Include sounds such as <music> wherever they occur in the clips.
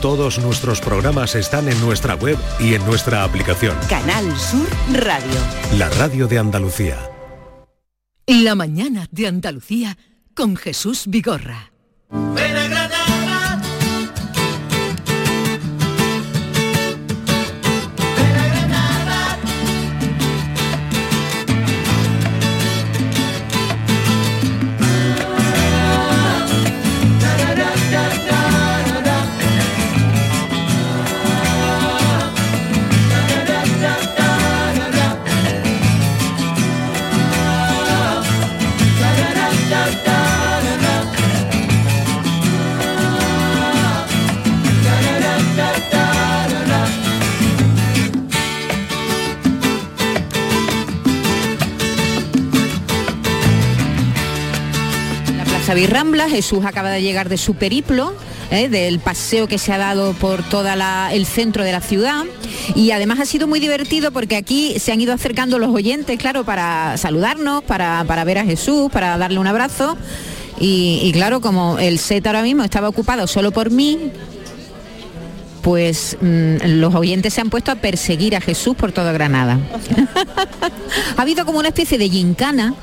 Todos nuestros programas están en nuestra web y en nuestra aplicación. Canal Sur Radio. La radio de Andalucía. La mañana de Andalucía con Jesús Vigorra. Jesús acaba de llegar de su periplo, ¿eh? del paseo que se ha dado por todo el centro de la ciudad. Y además ha sido muy divertido porque aquí se han ido acercando los oyentes, claro, para saludarnos, para, para ver a Jesús, para darle un abrazo. Y, y claro, como el set ahora mismo estaba ocupado solo por mí, pues mm, los oyentes se han puesto a perseguir a Jesús por toda Granada. <laughs> ha habido como una especie de gincana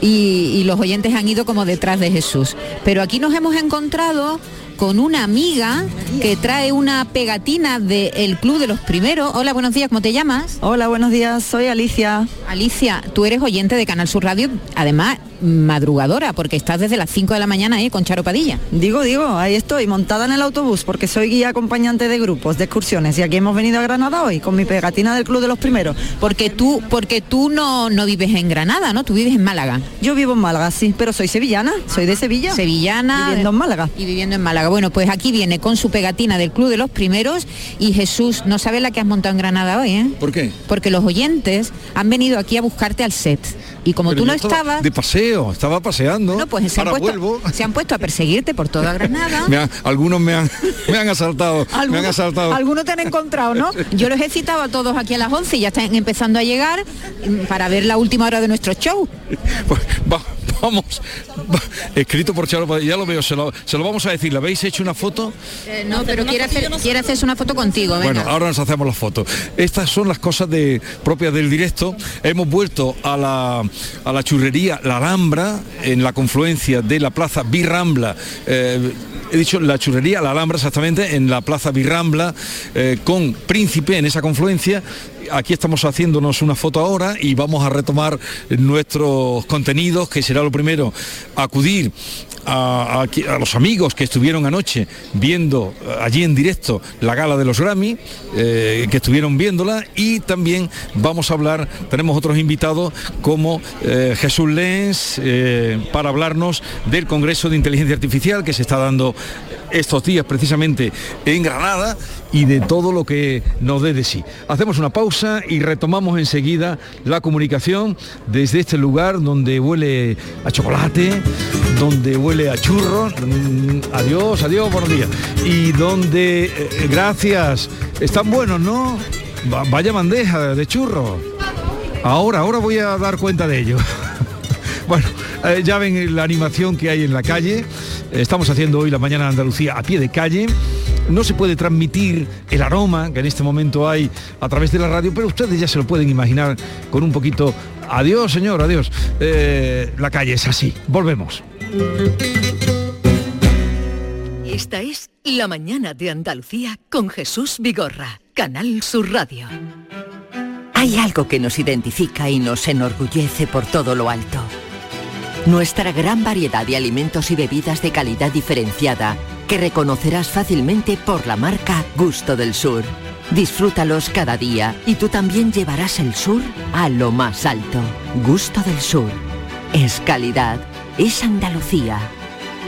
y, y los oyentes han ido como detrás de Jesús. Pero aquí nos hemos encontrado con una amiga que trae una pegatina del Club de los Primeros. Hola, buenos días, ¿cómo te llamas? Hola, buenos días, soy Alicia. Alicia, tú eres oyente de Canal Sur Radio, además madrugadora, porque estás desde las 5 de la mañana ahí con Charo Padilla. Digo, digo, ahí estoy, montada en el autobús, porque soy guía acompañante de grupos, de excursiones, y aquí hemos venido a Granada hoy, con mi pegatina del Club de los Primeros. Porque tú, porque tú no, no vives en Granada, ¿no? Tú vives en Málaga. Yo vivo en Málaga, sí, pero soy sevillana, soy de Sevilla. Sevillana. Viviendo en Málaga. Y viviendo en Málaga. Bueno, pues aquí viene con su pegatina del Club de los Primeros y Jesús, no sabes la que has montado en Granada hoy, ¿eh? ¿Por qué? Porque los oyentes han venido aquí a buscarte al set. Y como Pero tú no estabas... De paseo, estaba paseando. No, pues se han, Ahora puesto, vuelvo. se han puesto a perseguirte por toda Granada. <laughs> Me han- algunos me han, me han asaltado. me han Algunos, asaltado. algunos te han encontrado, ¿no? Yo los he citado a todos aquí a las 11 y ya están empezando a llegar para ver la última hora de nuestro show. Pues, va- vamos, va- escrito por Charo, ya lo veo, se lo, se lo vamos a decir. ¿Le habéis hecho una foto? Eh, no, pero quiere, hacer, quiere hacerse una foto contigo, venga. Bueno, ahora nos hacemos las fotos. Estas son las cosas de, propias del directo. Hemos vuelto a la, a la churrería La Alhambra, en la confluencia de la plaza Birrambla. eh, he dicho la churrería La Alhambra exactamente, en la plaza Birrambla, eh, con Príncipe en esa confluencia. Aquí estamos haciéndonos una foto ahora y vamos a retomar nuestros contenidos, que será lo primero, acudir a, los amigos que estuvieron anoche viendo eh, allí en directo la gala de los Grammy, eh, que estuvieron viéndola y también vamos a hablar, tenemos otros invitados como eh, Jesús Lenz para hablarnos del Congreso de Inteligencia Artificial que se está dando estos días precisamente en Granada y de todo lo que nos dé de sí. Hacemos una pausa y retomamos enseguida la comunicación desde este lugar donde huele a chocolate, donde huele a churros. Mm, Adiós, adiós, buenos días. Y donde, eh, gracias, están buenos, ¿no? Va- vaya bandeja de churros. Ahora, ahora voy a dar cuenta de ello. <laughs> Bueno, eh, ya ven la animación que hay en la calle. Estamos haciendo hoy la mañana de Andalucía a pie de calle. No se puede transmitir el aroma que en este momento hay a través de la radio, pero ustedes ya se lo pueden imaginar con un poquito. Adiós, señor, adiós. Eh, la calle es así. Volvemos. Esta es La mañana de Andalucía con Jesús Vigorra, Canal Sur Radio. Hay algo que nos identifica y nos enorgullece por todo lo alto. Nuestra gran variedad de alimentos y bebidas de calidad diferenciada que reconocerás fácilmente por la marca Gusto del Sur. Disfrútalos cada día y tú también llevarás el sur a lo más alto. Gusto del Sur. Es calidad. Es Andalucía.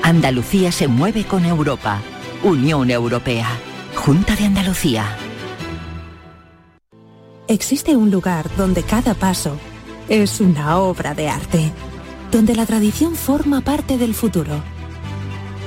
Andalucía se mueve con Europa. Unión Europea. Junta de Andalucía. Existe un lugar donde cada paso es una obra de arte, donde la tradición forma parte del futuro,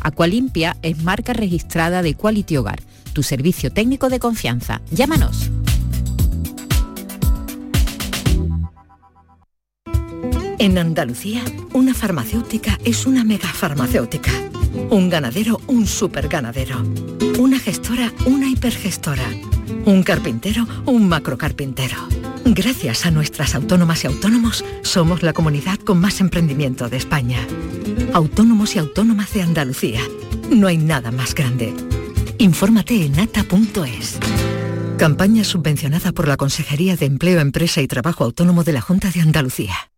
Aqualimpia es marca registrada de Quality Hogar, tu servicio técnico de confianza. Llámanos. En Andalucía, una farmacéutica es una megafarmacéutica. Un ganadero, un superganadero. Una gestora, una hipergestora. Un carpintero, un macrocarpintero. Gracias a nuestras autónomas y autónomos, somos la comunidad con más emprendimiento de España. Autónomos y autónomas de Andalucía. No hay nada más grande. Infórmate en ata.es. Campaña subvencionada por la Consejería de Empleo, Empresa y Trabajo Autónomo de la Junta de Andalucía.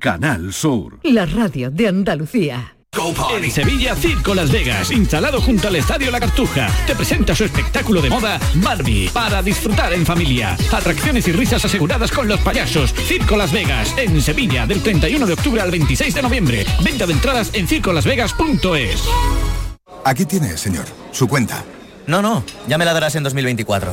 Canal Sur. La radio de Andalucía. En Sevilla, Circo Las Vegas, instalado junto al Estadio La Cartuja, te presenta su espectáculo de moda Barbie, para disfrutar en familia. Atracciones y risas aseguradas con los payasos. Circo Las Vegas, en Sevilla, del 31 de octubre al 26 de noviembre. Venta de entradas en circolasvegas.es. Aquí tiene, señor, su cuenta. No, no, ya me la darás en 2024.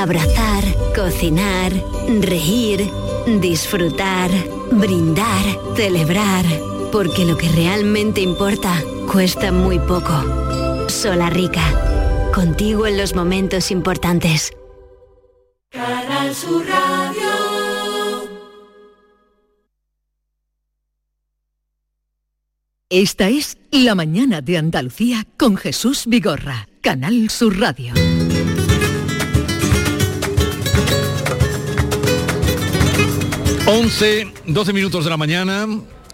Abrazar, cocinar, reír, disfrutar, brindar, celebrar. Porque lo que realmente importa cuesta muy poco. Solarrica. Contigo en los momentos importantes. Canal Sur Radio. Esta es La Mañana de Andalucía con Jesús Vigorra, Canal Sur Radio. Once, 12 minutos de la mañana.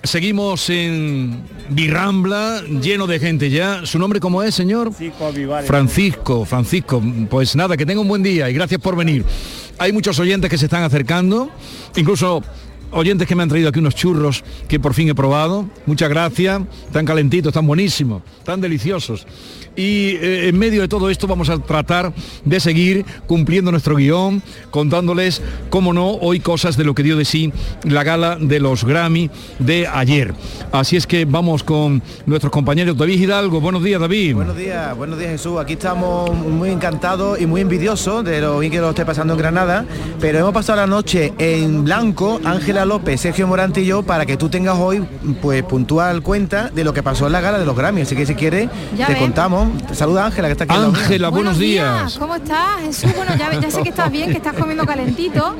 Seguimos en Birrambla, lleno de gente ya. ¿Su nombre cómo es, señor? Francisco, Francisco. Pues nada, que tenga un buen día y gracias por venir. Hay muchos oyentes que se están acercando, incluso oyentes que me han traído aquí unos churros que por fin he probado. Muchas gracias. Están calentitos, están buenísimos, están deliciosos. Y eh, en medio de todo esto vamos a tratar de seguir cumpliendo nuestro guion, contándoles, como no, hoy cosas de lo que dio de sí la gala de los Grammy de ayer. Así es que vamos con nuestros compañeros David Hidalgo. Buenos días, David. Buenos días, buenos días, Jesús. Aquí estamos muy encantados y muy envidiosos de lo bien que lo esté pasando en Granada, pero hemos pasado la noche en blanco, Ángela López, Sergio Morante y yo, para que tú tengas hoy, pues, puntual cuenta de lo que pasó en la gala de los Grammy. Así que si quieres, Ya te ves. contamos. Te saluda Ángela, que está aquí. Ángela, buenos días. ¿Cómo estás, Jesús? Bueno, ya, ya sé que estás bien, que estás comiendo calentito.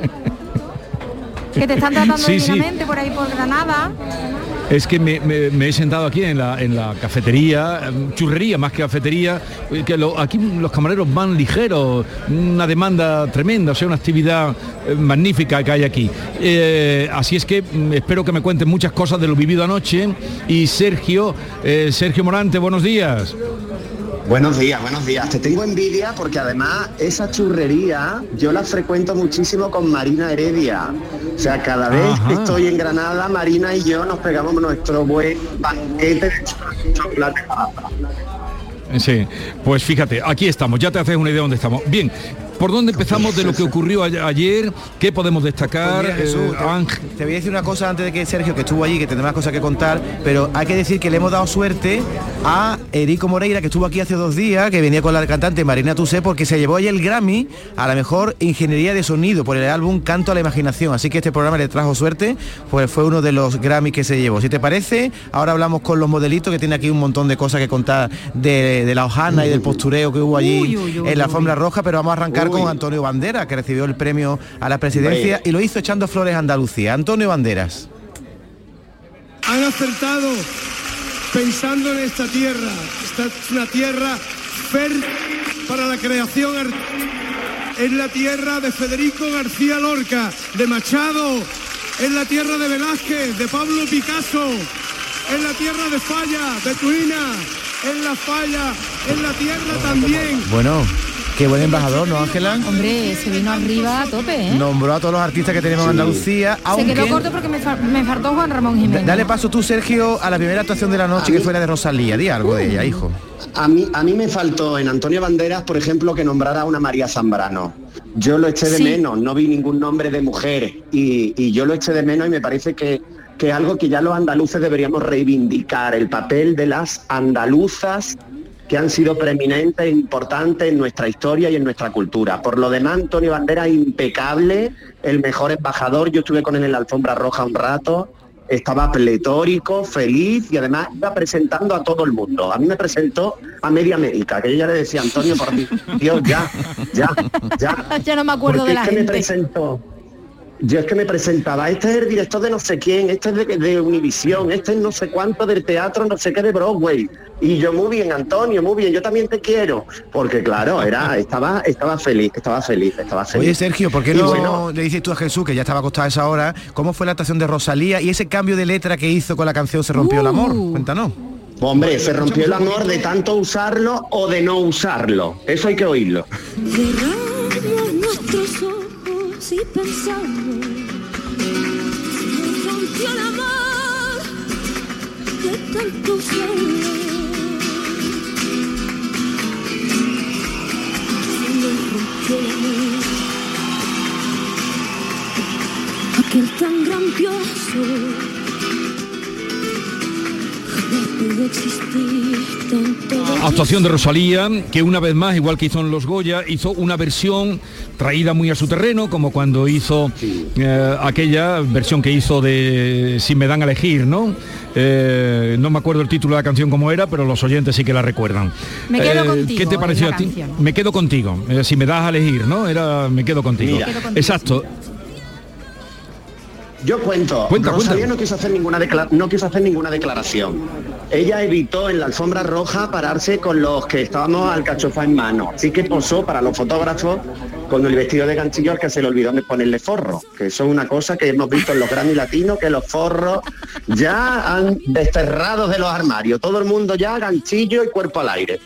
Que te están tratando Sí, por ahí por Granada. Es que me, he sentado aquí en la, en la cafetería, em, churrería más que cafetería, eh, que lo- aquí los camareros van ligeros, una demanda tremenda, o sea, una actividad eh, magnífica que hay aquí. Eh, así es que mm, espero que me cuenten muchas cosas de lo vivido anoche. Y Sergio, Sergio Morante, buenos días. Buenos días, buenos días. Te tengo envidia porque además esa churrería yo la frecuento muchísimo con Marina Heredia. O sea, cada vez que estoy en Granada, Marina y yo nos pegamos nuestro buen banquete de chocolate. Sí, pues fíjate, aquí estamos, ya te haces una idea de dónde estamos. Bien, ¿Por dónde empezamos de lo que ocurrió ayer? ¿Qué podemos destacar? Pues mira, Jesús, Eh, te- voy a decir una cosa antes de que Sergio, que estuvo allí, que tendrá más cosas que contar, pero hay que decir que le hemos dado suerte a Erico Moreira, que estuvo aquí hace dos días, que venía con la cantante Marina Tusé, porque se llevó ayer el Grammy a la mejor ingeniería de sonido por el álbum Canto a la Imaginación. Así que este programa le trajo suerte, pues fue uno de los Grammy que se llevó. Si te parece, ahora hablamos con los modelitos, que tiene aquí un montón de cosas que contar de, de la hojana y del postureo que hubo allí Uy, uy, uy, en la alfombra roja, pero vamos a arrancar Uy. con Antonio Bandera, que recibió el premio a la presidencia y lo hizo echando flores a Andalucía. Antonio Banderas. han acertado pensando en esta tierra. Esta es una tierra fértil para la creación. Es la tierra de Federico García Lorca, de Machado. Es la tierra de Velázquez, de Pablo Picasso. Es la tierra de Falla, de Tuina. Es la Falla, es la tierra también. Bueno, qué buen embajador, ¿no, Ángela? Hombre, se vino arriba a tope, ¿eh? Nombró a todos los artistas que tenemos en. Andalucía, Se aunque... quedó corto porque me, fa- me faltó Juan Ramón Jiménez. Dale paso tú, Sergio, a la primera actuación de la noche, que fue la de Rosalía. Di algo de ella, hijo. A mí, a mí me faltó en Antonio Banderas, por ejemplo, que nombrara a una María Zambrano. Yo lo eché de Sí. menos, no vi ningún nombre de mujer y, y yo lo eché de menos y me parece que, que algo que ya los andaluces deberíamos reivindicar, el papel de las andaluzas que han sido preeminentes e importantes en nuestra historia y en nuestra cultura. Por lo demás, Antonio Banderas impecable, el mejor embajador, yo estuve con él en la alfombra roja un rato, estaba pletórico, feliz y además iba presentando a todo el mundo. A mí me presentó a media América, que yo ya le decía, Antonio, por Dios, ya, ya, ya. <laughs> ya no me acuerdo de la es que me presentó. Yo es que me presentaba, este es el director de no sé quién, este es de, de Univisión, este es no sé cuánto del teatro, no sé qué de Broadway. Y yo muy bien, Antonio, muy bien, yo también te quiero. Porque claro, era, estaba, estaba feliz, estaba feliz, estaba feliz. Oye, Sergio, ¿por qué Y no bueno, le dices tú a Jesús, que ya estaba acostado a esa hora, cómo fue la actuación de Rosalía y ese cambio de letra que hizo con la canción Se rompió el amor? Cuéntanos. hombre, se rompió el amor de tanto usarlo o de no usarlo. Eso hay que oírlo. Y pensamos rompió el amor de tanto rompió el amor. Aquel tan grandioso Actuación de Rosalía, que una vez más, igual que hizo en Los Goya, hizo una versión traída muy a su terreno, como cuando hizo eh, aquella versión que hizo de Si me dan a elegir, ¿no? Eh, no me acuerdo el título de la canción como era, pero los oyentes sí que la recuerdan. Me quedo Eh, contigo, ¿Qué te pareció a ti? canción. Me quedo contigo. Eh, si me das a elegir, ¿no? Era Me quedo contigo. Mira. Me quedo contigo, Exacto. Yo cuento. Cuenta, Rosalía cuenta. no quiso hacer ninguna no quiso hacer ninguna declaración. Ella evitó en la alfombra roja pararse con los que estábamos al cachofa en mano. Así que posó para los fotógrafos con el vestido de ganchillo al que se le olvidó de ponerle forro. Que eso es una cosa que hemos visto en los Grammy latinos, que los forros ya han desterrado de los armarios. Todo el mundo ya ganchillo y cuerpo al aire.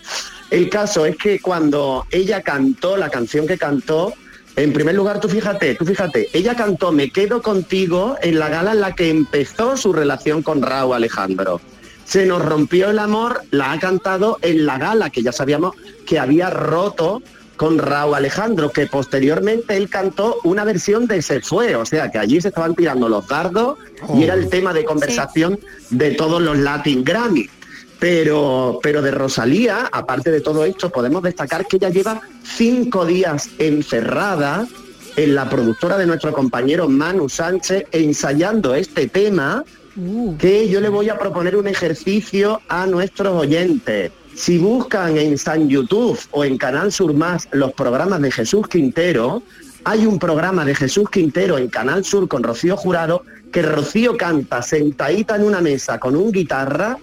El caso es que cuando ella cantó la canción que cantó, en primer lugar, tú fíjate, tú fíjate, ella cantó Me quedo contigo en la gala en la que empezó su relación con Raúl Alejandro. Se nos rompió el amor, la ha cantado en la gala que ya sabíamos que había roto con Raúl Alejandro, que posteriormente él cantó una versión de Se fue, o sea que allí se estaban tirando los dardos y era el tema de conversación de todos los Latin Grammy. Pero, pero de Rosalía, aparte de todo esto, podemos destacar que ella lleva cinco días encerrada en la productora de nuestro compañero Manu Sánchez ensayando este tema que yo le voy a proponer un ejercicio a nuestros oyentes. Si buscan en San YouTube o en Canal Sur Más los programas de Jesús Quintero, hay un programa de Jesús Quintero en Canal Sur con Rocío Jurado que Rocío canta sentadita en una mesa con un guitarra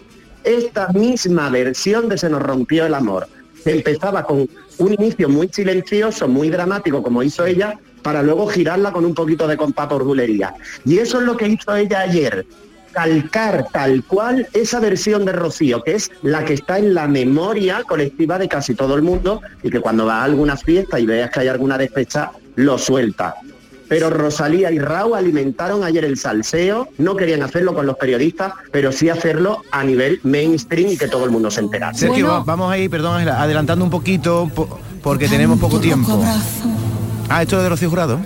esta misma versión de Se nos rompió el amor. Empezaba con un inicio muy silencioso, muy dramático, como hizo ella, para luego girarla con un poquito de compás por. Y eso es lo que hizo ella ayer. calcar tal cual esa versión de Rocío, que es la que está en la memoria colectiva de casi todo el mundo y que cuando va a alguna fiesta y veas que hay alguna despecha, lo suelta. Pero Rosalía y Raúl alimentaron ayer el salseo, no querían hacerlo con los periodistas, pero sí hacerlo a nivel mainstream y que todo el mundo se enterara. Sergio, va- vamos a ir, perdón, adelantando un poquito po- porque tenemos poco tiempo. Ah, esto de Rocío Jurado.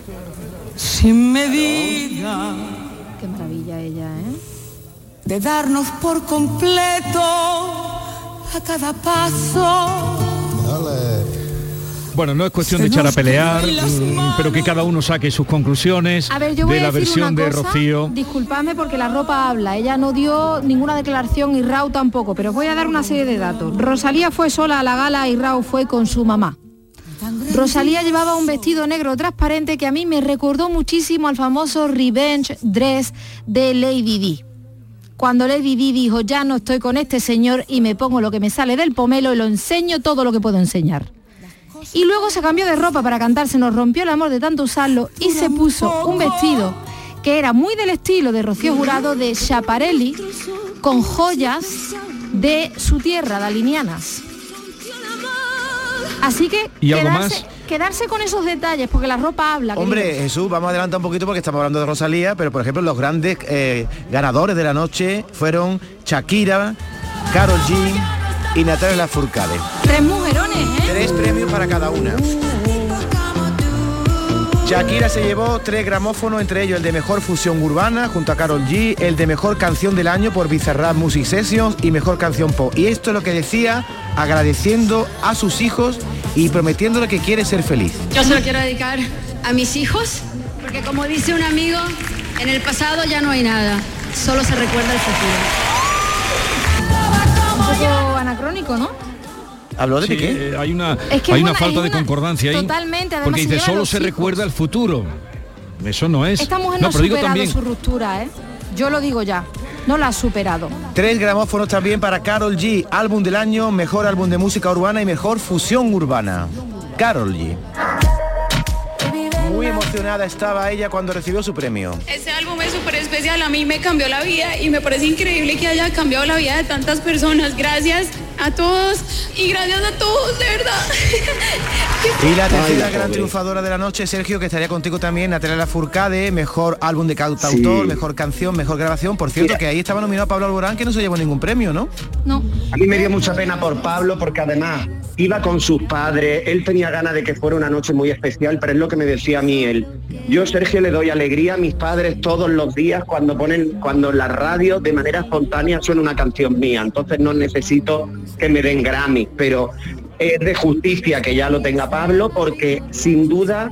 Sin medida Qué maravilla ella, ¿eh? de darnos por completo a cada paso. Bueno, no es cuestión de echar a pelear, mm, pero que cada uno saque sus conclusiones A ver, yo voy de a la decir versión una de Rocío. Disculpadme porque la ropa habla. Ella no dio ninguna declaración y Rau tampoco, pero os voy a dar una serie de datos. Rosalía fue sola a la gala y Rau fue con su mamá. Rosalía llevaba un vestido negro transparente que a mí me recordó muchísimo al famoso Revenge Dress de Lady Di. Cuando Lady Di dijo, ya no estoy con este señor y me pongo lo que me sale del pomelo y lo enseño todo lo que puedo enseñar. Y luego se cambió de ropa para cantar, se nos rompió el amor de tanto usarlo y se puso un vestido que era muy del estilo de Rocío Jurado de Schiaparelli con joyas de su tierra, dalinianas. Así que ¿Y algo quedarse, más? quedarse con esos detalles, porque la ropa habla. Hombre. Jesús, vamos a adelantar un poquito porque estamos hablando de Rosalía, pero por ejemplo los grandes eh, ganadores de la noche fueron Shakira, Carol G y Natalia Lafourcade. Tres mujerones, ¿eh? Tres premios para cada una. Shakira se llevó tres gramófonos, entre ellos el de Mejor Fusión Urbana junto a Carol G, el de Mejor Canción del Año por Bizarrap Music Sessions y Mejor Canción Pop. Y esto es lo que decía, agradeciendo a sus hijos y prometiéndole que quiere ser feliz. Yo se lo quiero dedicar a mis hijos, porque como dice un amigo, en el pasado ya no hay nada, solo se recuerda el futuro. Poco anacrónico, ¿no? ¿Habló de Sí, Piqué? eh, hay una, Es que hay una una- falta de concordancia ahí. Totalmente, además Porque dice, solo se hijos". recuerda el futuro. Eso no es. Esta mujer no, ha pero superado también, su ruptura, ¿eh? Yo lo digo ya, no la ha superado. Tres gramófonos también para Carol G, álbum del año, mejor álbum de música urbana y mejor fusión urbana. Carol G. Muy emocionada estaba ella cuando recibió su premio. Este álbum es súper especial, a mí me cambió la vida y me parece increíble que haya cambiado la vida de tantas personas. Gracias a todos y gracias a todos, de verdad. <laughs> Y la Ay, tercera la gran pobre. triunfadora de la noche, Sergio, que estaría contigo también, Natalia Lafourcade, mejor álbum de cantautor, Sí. mejor canción, mejor grabación. Por cierto, Mira. que ahí estaba nominado Pablo Alborán, que no se llevó ningún premio, ¿no? No. A mí me dio mucha pena por Pablo porque además iba con sus padres, él tenía ganas de que fuera una noche muy especial, pero es lo que me decía a mí él. Yo, Sergio, le doy alegría a mis padres todos los días cuando ponen, cuando en la radio de manera espontánea suena una canción mía. Entonces no necesito que me den Grammy, pero es de justicia que ya lo tenga Pablo porque sin duda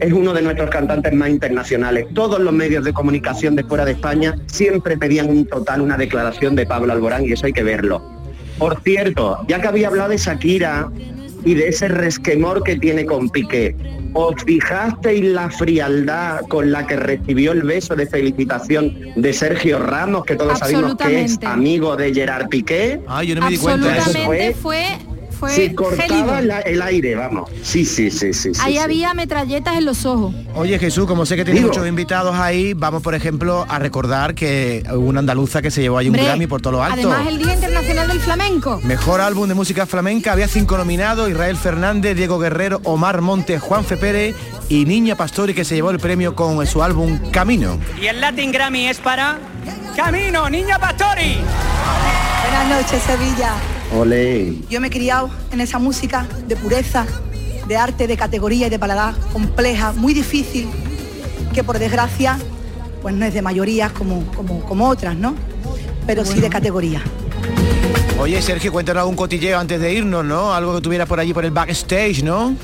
es uno de nuestros cantantes más internacionales. Todos los medios de comunicación de fuera de España siempre pedían un total, una declaración de Pablo Alborán y eso hay que verlo. Por cierto, ya que había hablado de Shakira y de ese resquemor que tiene con Piqué, ¿os fijasteis la frialdad con la que recibió el beso de felicitación de Sergio Ramos, que todos sabemos que es Absolutamente. amigo de Gerard Piqué? Ah, yo Absolutamente fue, fue Se cortaba la- el aire, vamos. Sí, sí, sí, sí. Ahí sí. había metralletas en los ojos. Oye Jesús, como sé que tienes Digo. muchos invitados ahí, vamos por ejemplo a recordar que hubo una andaluza que se llevó ahí un Hombre, Grammy por todo lo alto. Además, el Día Internacional del Flamenco. Mejor álbum de música flamenca, había cinco nominados, Israel Fernández, Diego Guerrero, Omar Montes, Juan Fe Pérez y Niña Pastori que se llevó el premio con su álbum Camino. Y el Latin Grammy es para Camino, Niña Pastori. Buenas noches, Sevilla. Olé. Yo me he criado en esa música de pureza, de arte, de categoría y de paladar compleja, muy difícil, que por desgracia pues no es de mayorías como, como, como otras, ¿no? Pero sí de categoría. Oye Sergio, cuéntanos algún cotilleo antes de irnos, ¿no? Algo que tuviera por allí por el backstage, ¿no?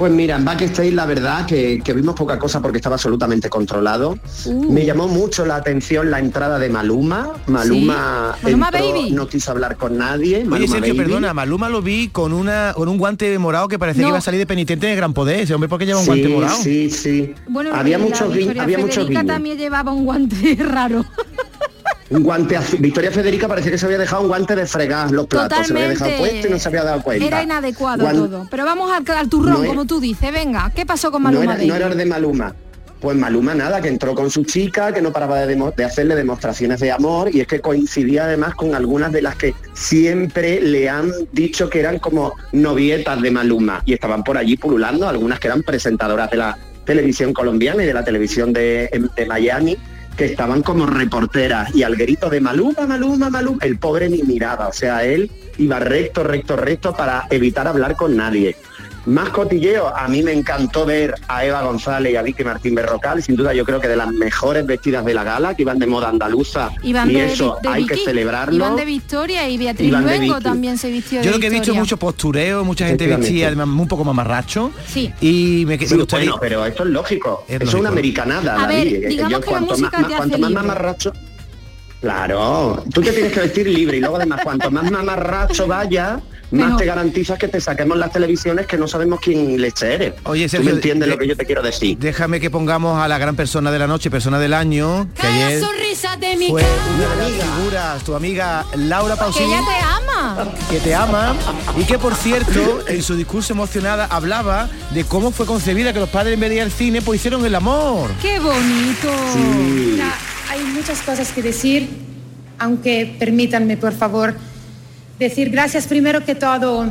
Pues mira, en backstage la verdad que, que vimos poca cosa porque estaba absolutamente controlado. Uh. Me llamó mucho la atención la entrada de Maluma. Maluma, Sí. Maluma entró, Baby. no quiso hablar con nadie. Oye Maluma Sergio, Baby. perdona, Maluma lo vi con una con un guante morado que parecía No. que iba a salir de penitente de Gran Poder. Ese hombre, ¿por qué lleva un guante Sí, morado? sí, sí. Bueno, había muchos había muchos guiños. también llevaba un guante <laughs> raro. Un guante azul. Victoria Federica parecía que se había dejado un guante de fregar los platos. Se lo había dejado Totalmente. puesto y no se había dado cuenta. Era inadecuado todo. Pero vamos al, al turrón, No es- como tú dices. Venga, ¿qué pasó con No Maluma era, no era el de Maluma. Pues Maluma nada, que entró con su chica, que no paraba de, hacerle demostraciones de amor y es que coincidía además con algunas de las que siempre le han dicho que eran como novietas de Maluma y estaban por allí pululando, algunas que eran presentadoras de la televisión colombiana y de la televisión de, de Miami que estaban como reporteras y al grito de Maluma, Maluma, Maluma, el pobre ni miraba, o sea, él iba recto, recto, recto para evitar hablar con nadie. Más cotilleo, a mí me encantó ver a Eva González y a Vicky Martín Berrocal, sin duda yo creo que de las mejores vestidas de la gala, que iban de moda andaluza Iván y de, eso de hay que Vicky, celebrarlo. Iván de Victoria y Beatriz Luengo también se vistió de Yo lo que he visto mucho postureo, mucha gente además un poco mamarracho. Sí. Y me, me Sí, gustaría... bueno, pero esto es lógico. Es Eso es una americanada, A ver, David. Eh, digamos Yo que la cuanto música más, te cuanto hace más libre. mamarracho... Claro, tú te tienes que vestir libre y luego además cuanto más mamarracho vaya, más Mejor. te garantizas que te saquemos las televisiones que no sabemos quién leche eres. Oye, ¿Tú Sergio, me entiendes de- lo que yo te quiero decir? Déjame que pongamos a la gran persona de la noche, persona del año, que ayer sonrisa de mi fue una de las figuras, tu amiga Laura Que Pausini, ella te ama. que te ama y que por cierto en su discurso emocionada hablaba de cómo fue concebida que los padres en vez de ir al cine pues hicieron el amor. Qué bonito. Hay muchas cosas que decir, aunque permítanme, por favor, decir gracias primero que todo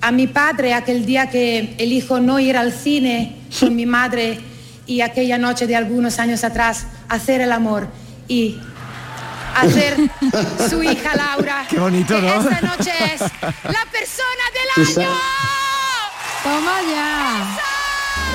a mi padre aquel día que elijo no ir al cine con mi madre y aquella noche de algunos años atrás hacer el amor y hacer su hija Laura. Qué bonito, que ¿no? Esta noche es la persona del año. Toma ya.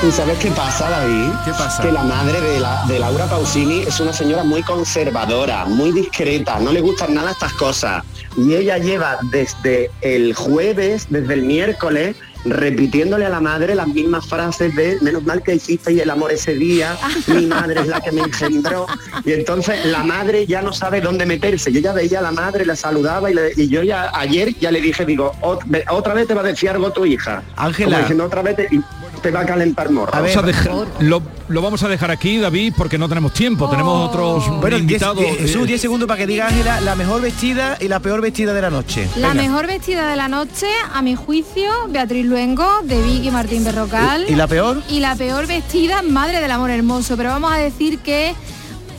¿Y sabes qué pasa, David? ¿Qué pasa? Que la madre de, la, de Laura Pausini es una señora muy conservadora, muy discreta, no le gustan nada estas cosas. Y ella lleva desde el jueves, desde el miércoles, repitiéndole a la madre las mismas frases de menos mal que hiciste el amor ese día, <laughs> mi madre es la que me engendró. Y entonces la madre ya no sabe dónde meterse. Yo ya veía a la madre, la saludaba y, le- y yo ya ayer ya le dije, digo, "Ot- ve- otra vez te va a decir algo tu hija. Ángela. Como diciendo, otra vez te, y te va a calentar morro. A ver, Vamos a dejar- lo, lo vamos a dejar aquí, David, porque no tenemos tiempo. Tenemos otros Bueno, invitados. diez- Jesús, eh, 10 segundos para que diga Ángela la mejor vestida y la peor vestida de la noche. La Venga. mejor vestida de la noche, a mi juicio, Beatriz Luengo, de Vicky Martín Berrocal. ¿Y- y la peor? Y la peor vestida, Madre del Amor Hermoso. Pero vamos a decir que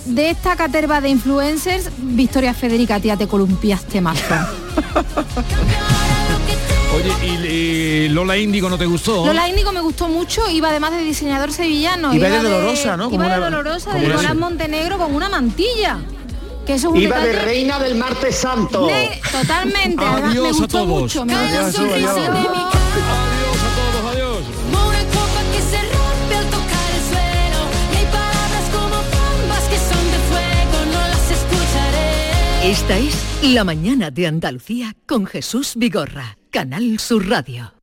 de esta caterva de influencers, Victoria Federica, tía, te columpiaste más. <laughs> Oye, ¿y, y Lola Índigo no te gustó? Lola Índigo me gustó mucho, iba además de diseñador sevillano. Iba de dolorosa, ¿no? Iba Como de dolorosa, de Nicolás Montenegro con una mantilla. Que eso es un Iba de reina del martes santo. Totalmente, además, me Adiós a gustó todos. mucho. Me gustó mucho. Adiós a todos, adiós. Esta es La mañana de Andalucía con Jesús Vigorra, Canal Sur Radio.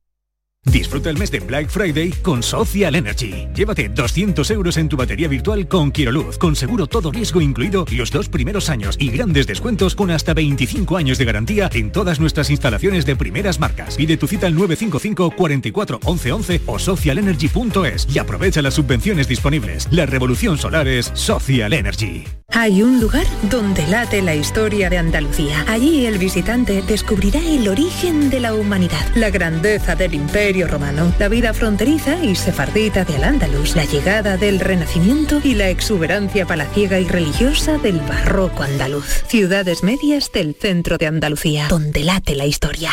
Disfruta el mes de Black Friday con Social Energy. Llévate 200 euros en tu batería virtual con Quiroluz, con seguro todo riesgo incluido los dos primeros años y grandes descuentos con hasta 25 años de garantía en todas nuestras instalaciones de primeras marcas. Pide tu cita al 955 44 11 11 o socialenergy.es y aprovecha las subvenciones disponibles. La revolución solar es Social Energy. Hay un lugar donde late la historia de Andalucía. Allí el visitante descubrirá el origen de la humanidad, la grandeza del imperio romano, la vida fronteriza y sefardita de Al-Ándalus, la llegada del Renacimiento y la exuberancia palaciega y religiosa del barroco andaluz. Ciudades medias del centro de Andalucía, donde late la historia.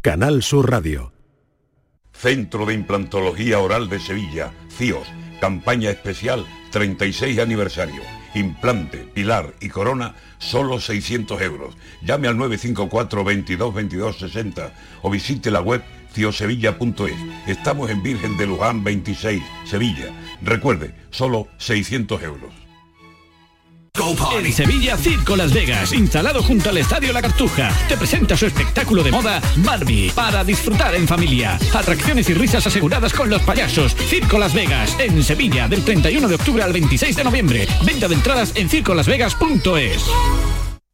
Canal Sur Radio. Centro de Implantología Oral de Sevilla, CIOS, campaña especial 36 aniversario. Implante, pilar y corona, solo 600 euros. Llame al 954 22 22 60 o visite la web ciosevilla.es. Estamos en Virgen de Luján 26, Sevilla. Recuerde, solo 600 euros. En Sevilla, Circo Las Vegas, instalado junto al Estadio La Cartuja, te presenta su espectáculo de moda Barbie, para disfrutar en familia. Atracciones y risas aseguradas con los payasos. Circo Las Vegas, en Sevilla, del 31 de octubre al 26 de noviembre. Venta de entradas en circolasvegas.es.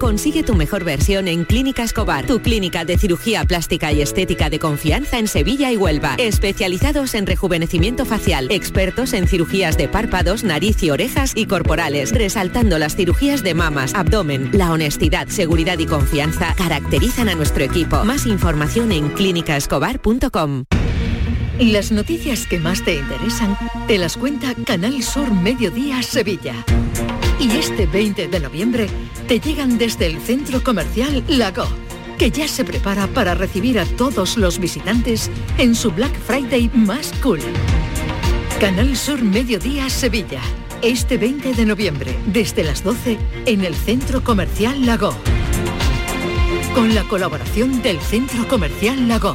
Consigue tu mejor versión en Clínica Escobar, tu clínica de cirugía plástica y estética de confianza en Sevilla y Huelva. Especializados en rejuvenecimiento facial, expertos en cirugías de párpados, nariz y orejas y corporales, resaltando las cirugías de mamas, abdomen. La honestidad, seguridad y confianza caracterizan a nuestro equipo. Más información en clínicaescobar.com. Las noticias que más te interesan te las cuenta Canal Sur Mediodía Sevilla. Y este 20 de noviembre te llegan desde el centro comercial Lago, que ya se prepara para recibir a todos los visitantes en su Black Friday más cool. Canal Sur Mediodía Sevilla. Este 20 de noviembre, desde las 12, en el centro comercial Lago. Con la colaboración del centro comercial Lago.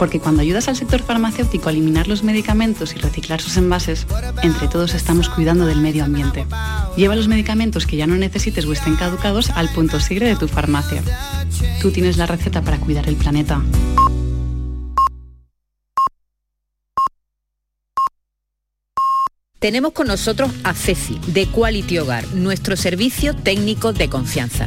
Porque cuando ayudas al sector farmacéutico a eliminar los medicamentos y reciclar sus envases, entre todos estamos cuidando del medio ambiente. Lleva los medicamentos que ya no necesites o estén caducados al punto sigre de tu farmacia. Tú tienes la receta para cuidar el planeta. Tenemos con nosotros a Ceci, de Quality Hogar, nuestro servicio técnico de confianza.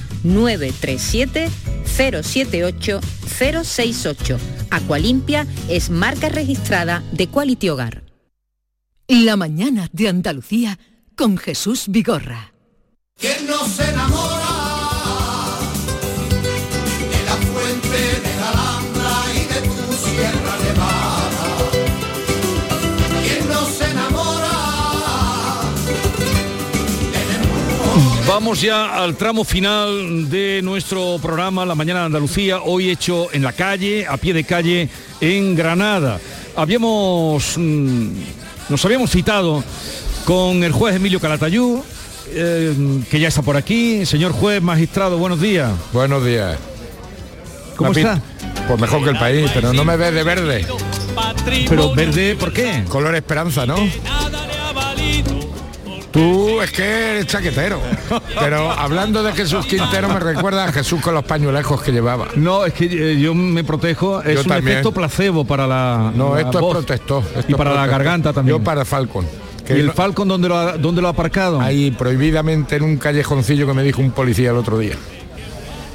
937 078 068. Aqualimpia es marca registrada de Quality Hogar. La mañana de Andalucía con Jesús Vigorra. ¿Quién no se enamora Vamos ya al tramo final de nuestro programa La Mañana de Andalucía, hoy hecho en la calle, a pie de calle, en Granada. Habíamos, mm, nos habíamos citado con el juez Emilio Calatayú, eh, que ya está por aquí. Señor juez, magistrado, buenos días. Buenos días. ¿Cómo está? Pues mejor que el país, pero no me ves de verde. Pero verde, ¿por qué? Color esperanza, ¿no? Tú es que eres chaquetero. Pero hablando de Jesús Quintero me recuerda a Jesús con los pañuelejos que llevaba. No, es que eh, yo me protejo, es Yo un también. efecto placebo para la No, la esto voz. es protestó. esto y para la garganta también. Yo para Falcon. ¿Y el Falcon dónde lo ha, dónde lo ha aparcado? Ahí prohibidamente en un callejoncillo que me dijo un policía el otro día.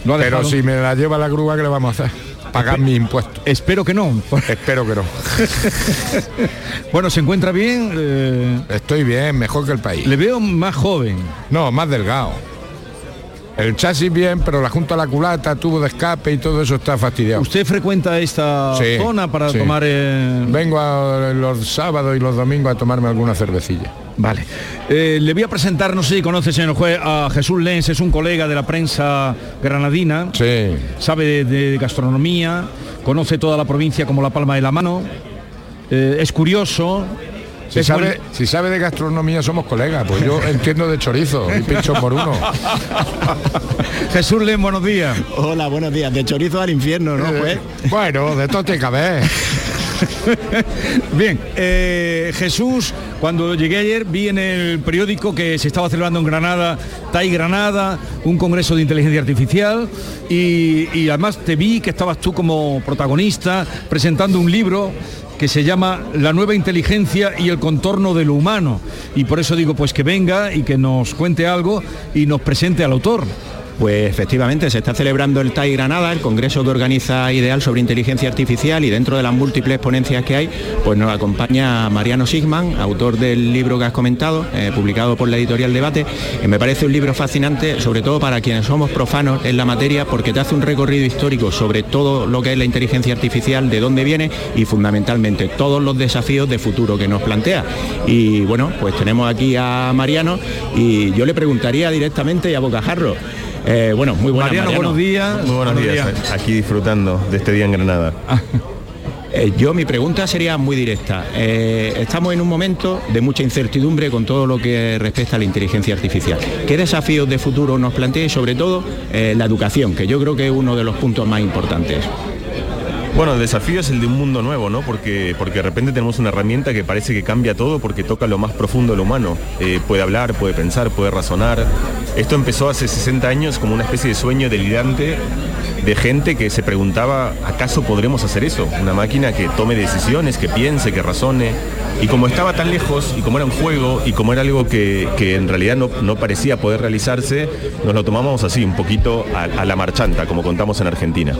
Pero si me la lleva la grúa, ¿qué le vamos a hacer? Pagar mis impuestos. Espero que no. <laughs> Espero que no. <laughs> bueno, ¿se encuentra bien? Eh, Estoy bien, mejor que el país. le veo más joven. No, más delgado. El chasis bien, pero la junta a la culata, tubo de escape y todo eso está fastidiado. ¿Usted frecuenta esta Sí, zona para sí. tomar... eh, Vengo a- los sábados y los domingos a tomarme alguna cervecilla. Vale. Eh, le voy a presentar, no sé si conoce, señor juez, a Jesús Lenz, es un colega de la prensa granadina. Sí. Sabe de, de gastronomía, conoce toda la provincia como la palma de la mano. eh, es curioso. Si sabe, si sabe de gastronomía somos colegas, pues yo <laughs> entiendo de chorizo y pincho por uno. <laughs> Jesús Lenz, buenos días. Hola, buenos días. De chorizo al infierno, ¿no, juez? Bueno, de todo tiene que haber. <laughs> Bien, eh, Jesús, cuando llegué ayer vi en el periódico que se estaba celebrando en Granada, TAI Granada, un congreso de inteligencia artificial y, y además te vi que estabas tú como protagonista presentando un libro que se llama La nueva inteligencia y el contorno de lo humano. Y por eso digo, pues que venga y que nos cuente algo y nos presente al autor. Pues efectivamente, se está celebrando el TAI Granada, el congreso que organiza Ideal sobre inteligencia artificial y dentro de las múltiples ponencias que hay, pues nos acompaña Mariano Sigman, autor del libro que has comentado, eh, publicado por la editorial Debate, me parece un libro fascinante, sobre todo para quienes somos profanos en la materia, porque te hace un recorrido histórico sobre todo lo que es la inteligencia artificial, de dónde viene y fundamentalmente todos los desafíos de futuro que nos plantea. Y bueno, pues tenemos aquí a Mariano y yo le preguntaría directamente y a bocajarro. Eh, bueno, muy buenas, Mariano, buenos días. Muy buenos, días. Aquí disfrutando de este día en Granada. <laughs> Eh, yo mi pregunta sería muy directa. Eh, estamos en un momento de mucha incertidumbre con todo lo que respecta a la inteligencia artificial. ¿Qué desafíos de futuro nos plantea y sobre todo eh, la educación, que yo creo que es uno de los puntos más importantes? Bueno, el desafío es el de un mundo nuevo, ¿no? Porque, porque de repente tenemos una herramienta que parece que cambia todo porque toca lo más profundo de lo humano. Eh, puede hablar, puede pensar, puede razonar. Esto empezó hace 60 años como una especie de sueño delirante de gente que se preguntaba, ¿acaso podremos hacer eso? Una máquina que tome decisiones, que piense, que razone. Y como estaba tan lejos, y como era un juego, y como era algo que, que en realidad no, no parecía poder realizarse, nos lo tomamos así, un poquito a, la marchanta, como contamos en Argentina.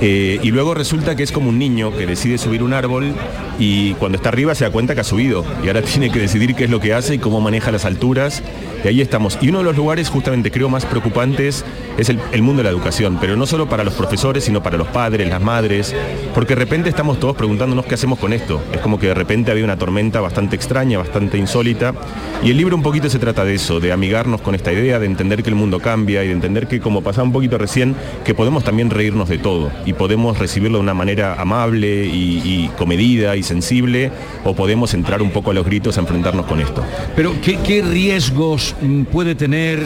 Eh, y luego resulta que es como un niño que decide subir un árbol y cuando está arriba se da cuenta que ha subido y ahora <laughs> tiene que decidir qué es lo que hace y cómo maneja las alturas. Y ahí estamos. Y uno de los lugares justamente creo más preocupantes es el, mundo de la educación, pero no solo para los profesores, sino para los padres, las madres, porque de repente estamos todos preguntándonos qué hacemos con esto. Es como que de repente había una tormenta bastante extraña, bastante insólita. Y el libro un poquito se trata de eso, de amigarnos con esta idea, de entender que el mundo cambia y de entender que, como pasaba un poquito recién, que podemos también reírnos de todo y podemos recibirlo de una manera amable y, y comedida y sensible, o podemos entrar un poco a los gritos a enfrentarnos con esto. Pero ¿qué, qué riesgos mm, puede tener,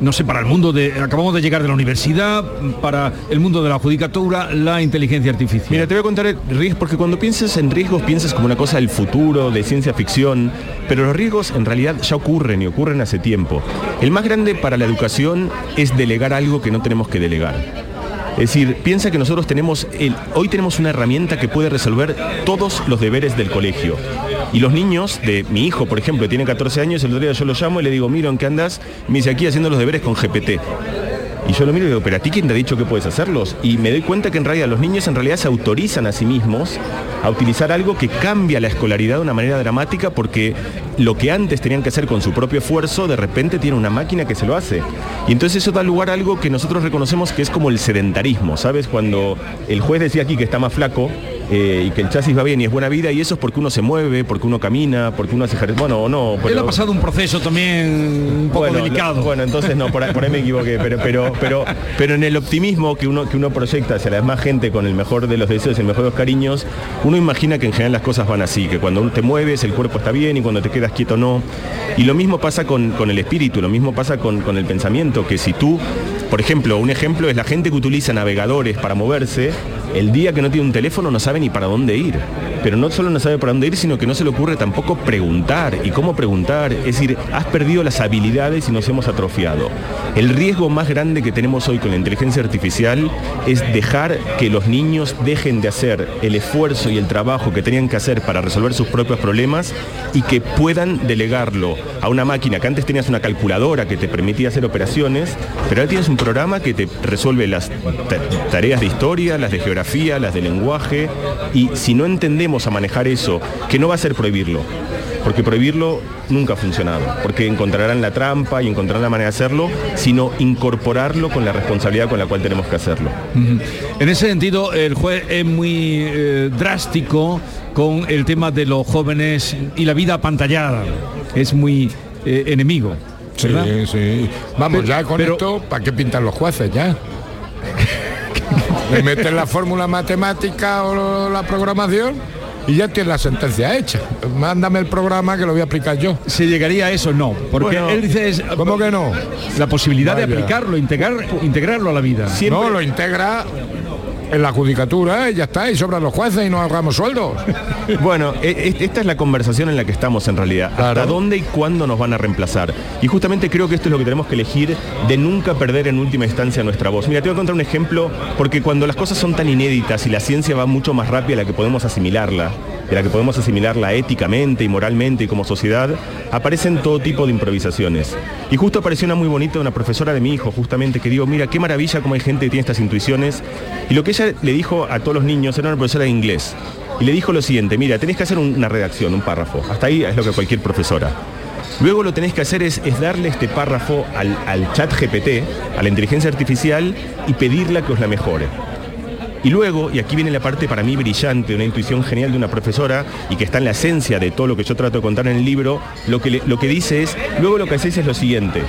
no sé, para el mundo de... Acabamos de llegar de la universidad, mm, para el mundo de la judicatura, la inteligencia artificial. Mira, te voy a contar el riesgo, porque cuando piensas en riesgos piensas como una cosa del futuro, de ciencia ficción, pero los riesgos en realidad ya ocurren y ocurren hace tiempo. El más grande para la educación es delegar algo que no tenemos que delegar. Es decir, piensa que nosotros tenemos, hoy tenemos una herramienta que puede resolver todos los deberes del colegio. Y los niños, de mi hijo, por ejemplo, tiene 14 años, el otro día yo lo llamo y le digo, mira, ¿en qué andas? Me dice, aquí haciendo los deberes con GPT. Y yo lo miro y digo, pero a ti quién te ha dicho que puedes hacerlos? Y me doy cuenta que en realidad los niños en realidad se autorizan a sí mismos a utilizar algo que cambia la escolaridad de una manera dramática porque lo que antes tenían que hacer con su propio esfuerzo, de repente tiene una máquina que se lo hace. Y entonces eso da lugar a algo que nosotros reconocemos que es como el sedentarismo, ¿sabes? Cuando el juez decía aquí que está más flaco, eh, y que el chasis va bien y es buena vida y eso es porque uno se mueve, porque uno camina, porque uno hace ejercicio, bueno o no. Él ha pasado un proceso también un poco bueno, delicado. no, bueno, entonces no, por ahí, por ahí me equivoqué, pero, pero, pero, pero en el optimismo que uno, que uno proyecta hacia la demás gente con el mejor de los deseos el mejor de los cariños, uno imagina que en general las cosas van así, que cuando te mueves el cuerpo está bien y cuando te quedas quieto no. Y lo mismo pasa con, con el espíritu, lo mismo pasa con, con el pensamiento, que si tú, por ejemplo, un ejemplo es la gente que utiliza navegadores para moverse, El día que no tiene un teléfono no sabe ni para dónde ir. Pero no solo no sabe para dónde ir, sino que no se le ocurre tampoco preguntar. ¿Y cómo preguntar? Es decir, has perdido las habilidades y nos hemos atrofiado. El riesgo más grande que tenemos hoy con la inteligencia artificial es dejar que los niños dejen de hacer el esfuerzo y el trabajo que tenían que hacer para resolver sus propios problemas y que puedan delegarlo a una máquina que antes tenías una calculadora que te permitía hacer operaciones, pero ahora tienes un programa que te resuelve las ta- tareas de historia, las de geografía, las de lenguaje, y si no entendemos a manejar eso, que no va a ser prohibirlo, porque prohibirlo nunca ha funcionado, porque encontrarán la trampa y encontrarán la manera de hacerlo, sino incorporarlo con la responsabilidad con la cual tenemos que hacerlo. En ese sentido, el juez es muy eh, drástico con el tema de los jóvenes y la vida apantallada. Es muy eh, enemigo. Sí, ¿verdad? sí. Vamos, Pero- ya con pero- esto, ¿para qué pintan los jueces ya? Le meten la fórmula matemática o la programación y ya tienes la sentencia hecha. Mándame el programa que lo voy a aplicar yo. ¿Se llegaría a eso? No, porque Bueno, él dice es, ¿Cómo que no? la posibilidad de aplicarlo, integrar, integrarlo a la vida. No, lo integra en la judicatura y ya está, y sobran los jueces y no ahorramos sueldos. <laughs> Bueno, e- e- esta es la conversación en la que estamos en realidad. ¿Hasta dónde y cuándo nos van a reemplazar? Y justamente creo que esto es lo que tenemos que elegir de nunca perder en última instancia nuestra voz. Mira, te voy a contar un ejemplo, porque cuando las cosas son tan inéditas y la ciencia va mucho más rápida de la que podemos asimilarla, de la que podemos asimilarla éticamente y moralmente y como sociedad, aparecen todo tipo de improvisaciones. Y justo apareció una muy bonita, una profesora de mi hijo, justamente, que digo, mira, qué maravilla cómo hay gente que tiene estas intuiciones. Y lo que ella le dijo a todos los niños, era una profesora de inglés, y le dijo lo siguiente, mira, tenés que hacer un- una redacción, un párrafo. Hasta ahí es lo que cualquier profesora. Luego lo tenés que hacer es, es darle este párrafo al, al chat GPT, a la inteligencia artificial, y pedirla que os la mejore. Y luego, y aquí viene la parte para mí brillante, una intuición genial de una profesora y que está en la esencia de todo lo que yo trato de contar en el libro, lo que, lo que dice es, luego lo que hacéis es lo siguiente,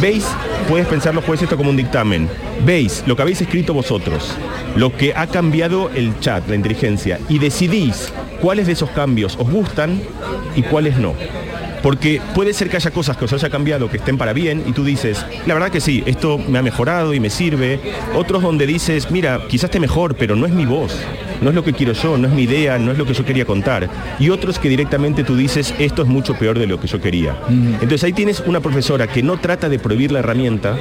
veis, puedes pensar los jueces esto como un dictamen, veis lo que habéis escrito vosotros, lo que ha cambiado el chat, la inteligencia, y decidís cuáles de esos cambios os gustan y cuáles no. Porque puede ser que haya cosas que os haya cambiado que estén para bien y tú dices, la verdad que sí, esto me ha mejorado y me sirve. Otros donde dices, mira, quizás esté mejor, pero no es mi voz, no es lo que quiero yo, no es mi idea, no es lo que yo quería contar. Y otros que directamente tú dices, esto es mucho peor de lo que yo quería. Entonces ahí tienes una profesora que no trata de prohibir la herramienta,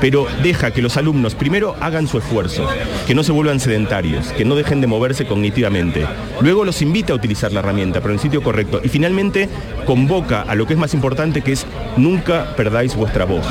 pero deja que los alumnos primero hagan su esfuerzo, que no se vuelvan sedentarios, que no dejen de moverse cognitivamente. Luego los invita a utilizar la herramienta, pero en el sitio correcto. Y finalmente convoca a lo que es más importante, que es nunca perdáis vuestra voz.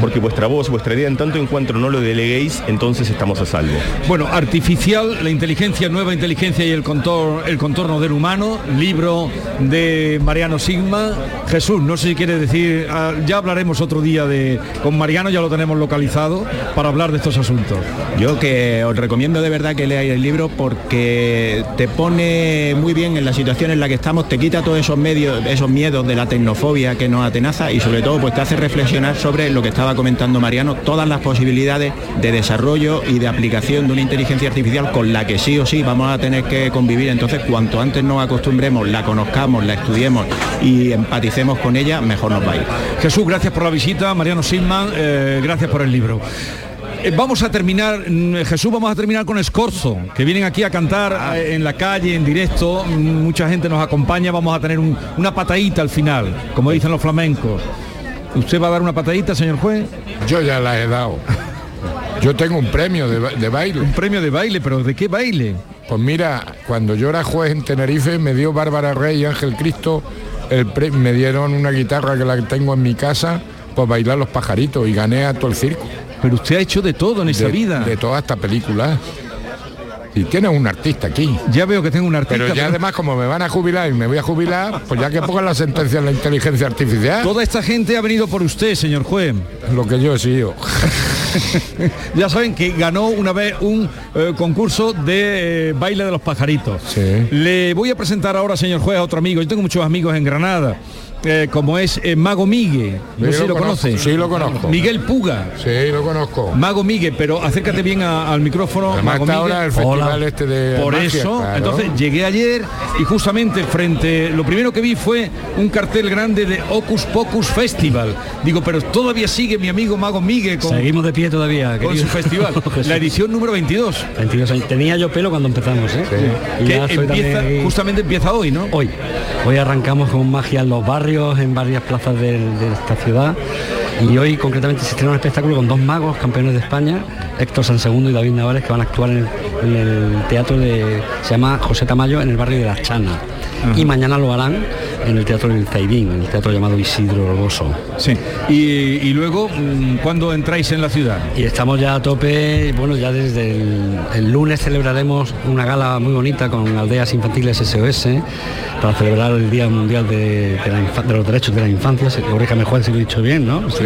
Porque vuestra voz, vuestra idea, en tanto en cuanto no lo deleguéis, entonces estamos a salvo. Bueno, artificial, la inteligencia, nueva inteligencia y el contorno, el contorno del humano, libro de Mariano Sigma. Jesús, no sé si quiere decir, ah, ya hablaremos otro día de, con Mariano ya lo tenemos localizado para hablar de estos asuntos. Yo que os recomiendo de verdad que leáis el libro porque te pone muy bien en la situación en la que estamos, te quita todos esos medios, esos miedos de la tecnofobia que nos atenaza y sobre todo pues te hace reflexionar sobre lo que estaba comentando Mariano, todas las posibilidades de desarrollo y de aplicación de una inteligencia artificial con la que sí o sí vamos a tener que convivir. Entonces, cuanto antes nos acostumbremos, la conozcamos, la estudiemos y empaticemos con ella, mejor nos va a ir. Jesús, gracias por la visita, Mariano Sigman, eh, gracias por el libro. Eh, Vamos a terminar, mm, Jesús, vamos a terminar con Escorzo, que vienen aquí a cantar eh, en la calle, en directo, mm, mucha gente nos acompaña, vamos a tener un- una patadita al final, como dicen los flamencos. ¿Usted va a dar una patadita, señor juez? Yo ya la he dado. Yo tengo un premio de, ba- de baile. Un premio de baile, pero ¿de qué baile? Pues mira, cuando yo era juez en Tenerife me dio Bárbara Rey y Ángel Cristo, el pre- me dieron una guitarra que la tengo en mi casa, pues bailar los pajaritos y gané a todo el circo. Pero usted ha hecho de todo en esa De- vida. De toda esta película. Y tienes un artista aquí. Ya veo que tengo un artista. Pero ya pero- además como me van a jubilar y me voy a jubilar, pues ya que pongan la sentencia en la inteligencia artificial. Toda esta gente ha venido por usted, señor juez. Lo que yo he sido. <laughs> ya saben que ganó una vez un eh, concurso de eh, baile de los pajaritos. Le voy a presentar ahora, señor juez, a otro amigo. Yo tengo muchos amigos en Granada. Eh, como es eh, Mago Migue. No Sí, sé si lo lo conoce. sí, lo conozco. Miguel Puga. Sí, lo conozco. Mago Migue, pero acércate bien a- al micrófono. Además Mago está Migue. ahora el festival este de Por magia, eso, claro. entonces llegué ayer y justamente frente, lo primero que vi fue un cartel grande de Ocus Pocus Festival. Digo, pero todavía sigue mi amigo Mago Migue con, Seguimos de pie todavía. con querido. su festival. <laughs> La edición número 22. 22 años. Tenía yo pelo cuando empezamos, ¿eh? Y Que empieza, también justamente empieza hoy, ¿no? Hoy. Hoy arrancamos con magia en los barrios, en varias plazas de, de esta ciudad. Y hoy concretamente se estrena un espectáculo con dos magos campeones de España, Héctor Sansegundo y David Navares, que van a actuar en el, en el teatro de. se llama José Tamayo, en el barrio de Las Chanas. Y mañana lo harán en el teatro del Zaidín, en el teatro llamado Isidro Orboso. Sí. Y, y luego, mm, ¿cuándo entráis en la ciudad? Y estamos ya a tope, bueno, ya desde el, el lunes celebraremos una gala muy bonita con aldeas infantiles SOS para celebrar el Día Mundial de, de la Infa- de los Derechos de la Infancia, se corríjame Juan si lo he dicho bien, ¿no? Sí.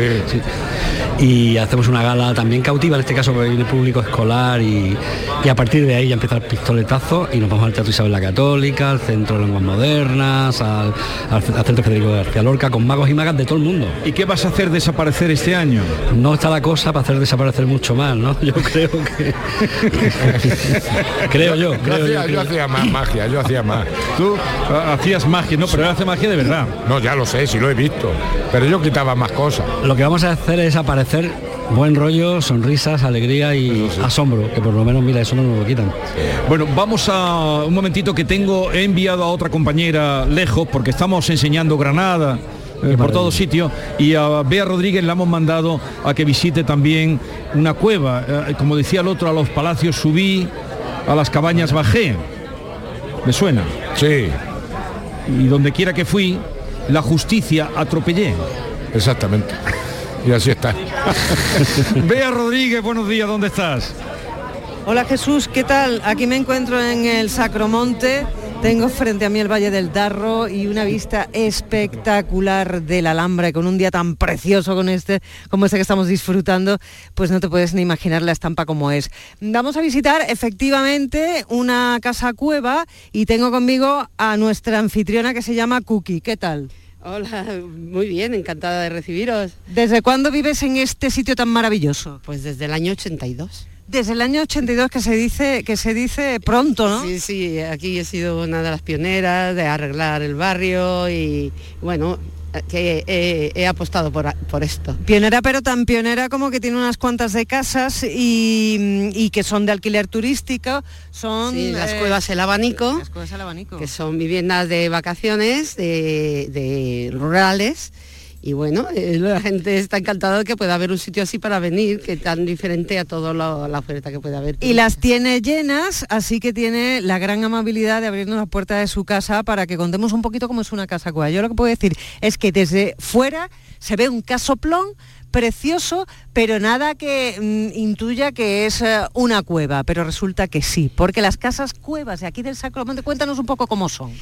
Y hacemos una gala también cautiva, en este caso porque viene público escolar y, y a partir de ahí ya empieza el pistoletazo y nos vamos al Teatro Isabel la Católica, al Centro de Lenguas Modernas, al, al- al Centro Federico García Lorca, con magos y magas de todo el mundo. ¿Y qué vas a hacer desaparecer este año? No está la cosa para hacer desaparecer mucho más, ¿no? Yo creo que... <laughs> creo yo, creo yo, yo. hacía, creo. yo hacía más magia, yo hacía más. Tú ah, hacías magia, no, pero él hace magia de verdad. No, ya lo sé, sí lo he visto. Pero yo quitaba más cosas. Lo que vamos a hacer es aparecer buen rollo, sonrisas, alegría y asombro, que por lo menos, mira, eso no nos lo quitan. Bueno, vamos a un momentito que tengo, he enviado a otra compañera lejos porque estamos enseñando Granada. eh, por todo sitio y a Bea Rodríguez la hemos mandado a que visite también una cueva. Eh, como decía el otro a los palacios subí a las cabañas bajé. Me suena sí. Y donde quiera que fui la justicia atropellé. Exactamente y así está <laughs> Bea Rodríguez buenos días ¿dónde estás? Hola Jesús, ¿qué tal? Aquí me encuentro en el Sacromonte. Tengo frente a mí el Valle del Darro y una vista espectacular de la Alhambra y con un día tan precioso con este, como este que estamos disfrutando, pues no te puedes ni imaginar la estampa como es. Vamos a visitar efectivamente una casa cueva y tengo conmigo a nuestra anfitriona que se llama Cookie. ¿Qué tal? Hola, muy bien, encantada de recibiros. ¿Desde cuándo vives en este sitio tan maravilloso? Pues desde el año 82. Desde el año 82 que se dice que se dice pronto, ¿no? Sí, sí, aquí he sido una de las pioneras de arreglar el barrio y bueno, que he, he apostado por, por esto. Pionera, pero tan pionera como que tiene unas cuantas de casas y, y que son de alquiler turístico, son... Sí, las eh, cuevas El Abanico, Las cuevas El Abanico. que son viviendas de vacaciones, de, de rurales. Y bueno, eh, la gente está encantada de que pueda haber un sitio así para venir, que tan diferente a toda la, oferta que puede haber. Y las tiene llenas, así que tiene la gran amabilidad de abrirnos la puerta de su casa para que contemos un poquito cómo es una casa cueva. Yo lo que puedo decir es que desde fuera se ve un casoplón precioso, pero nada que mm, intuya que es eh, una cueva, pero resulta que sí, porque las casas cuevas de aquí del Sacromonte, cuéntanos un poco cómo son.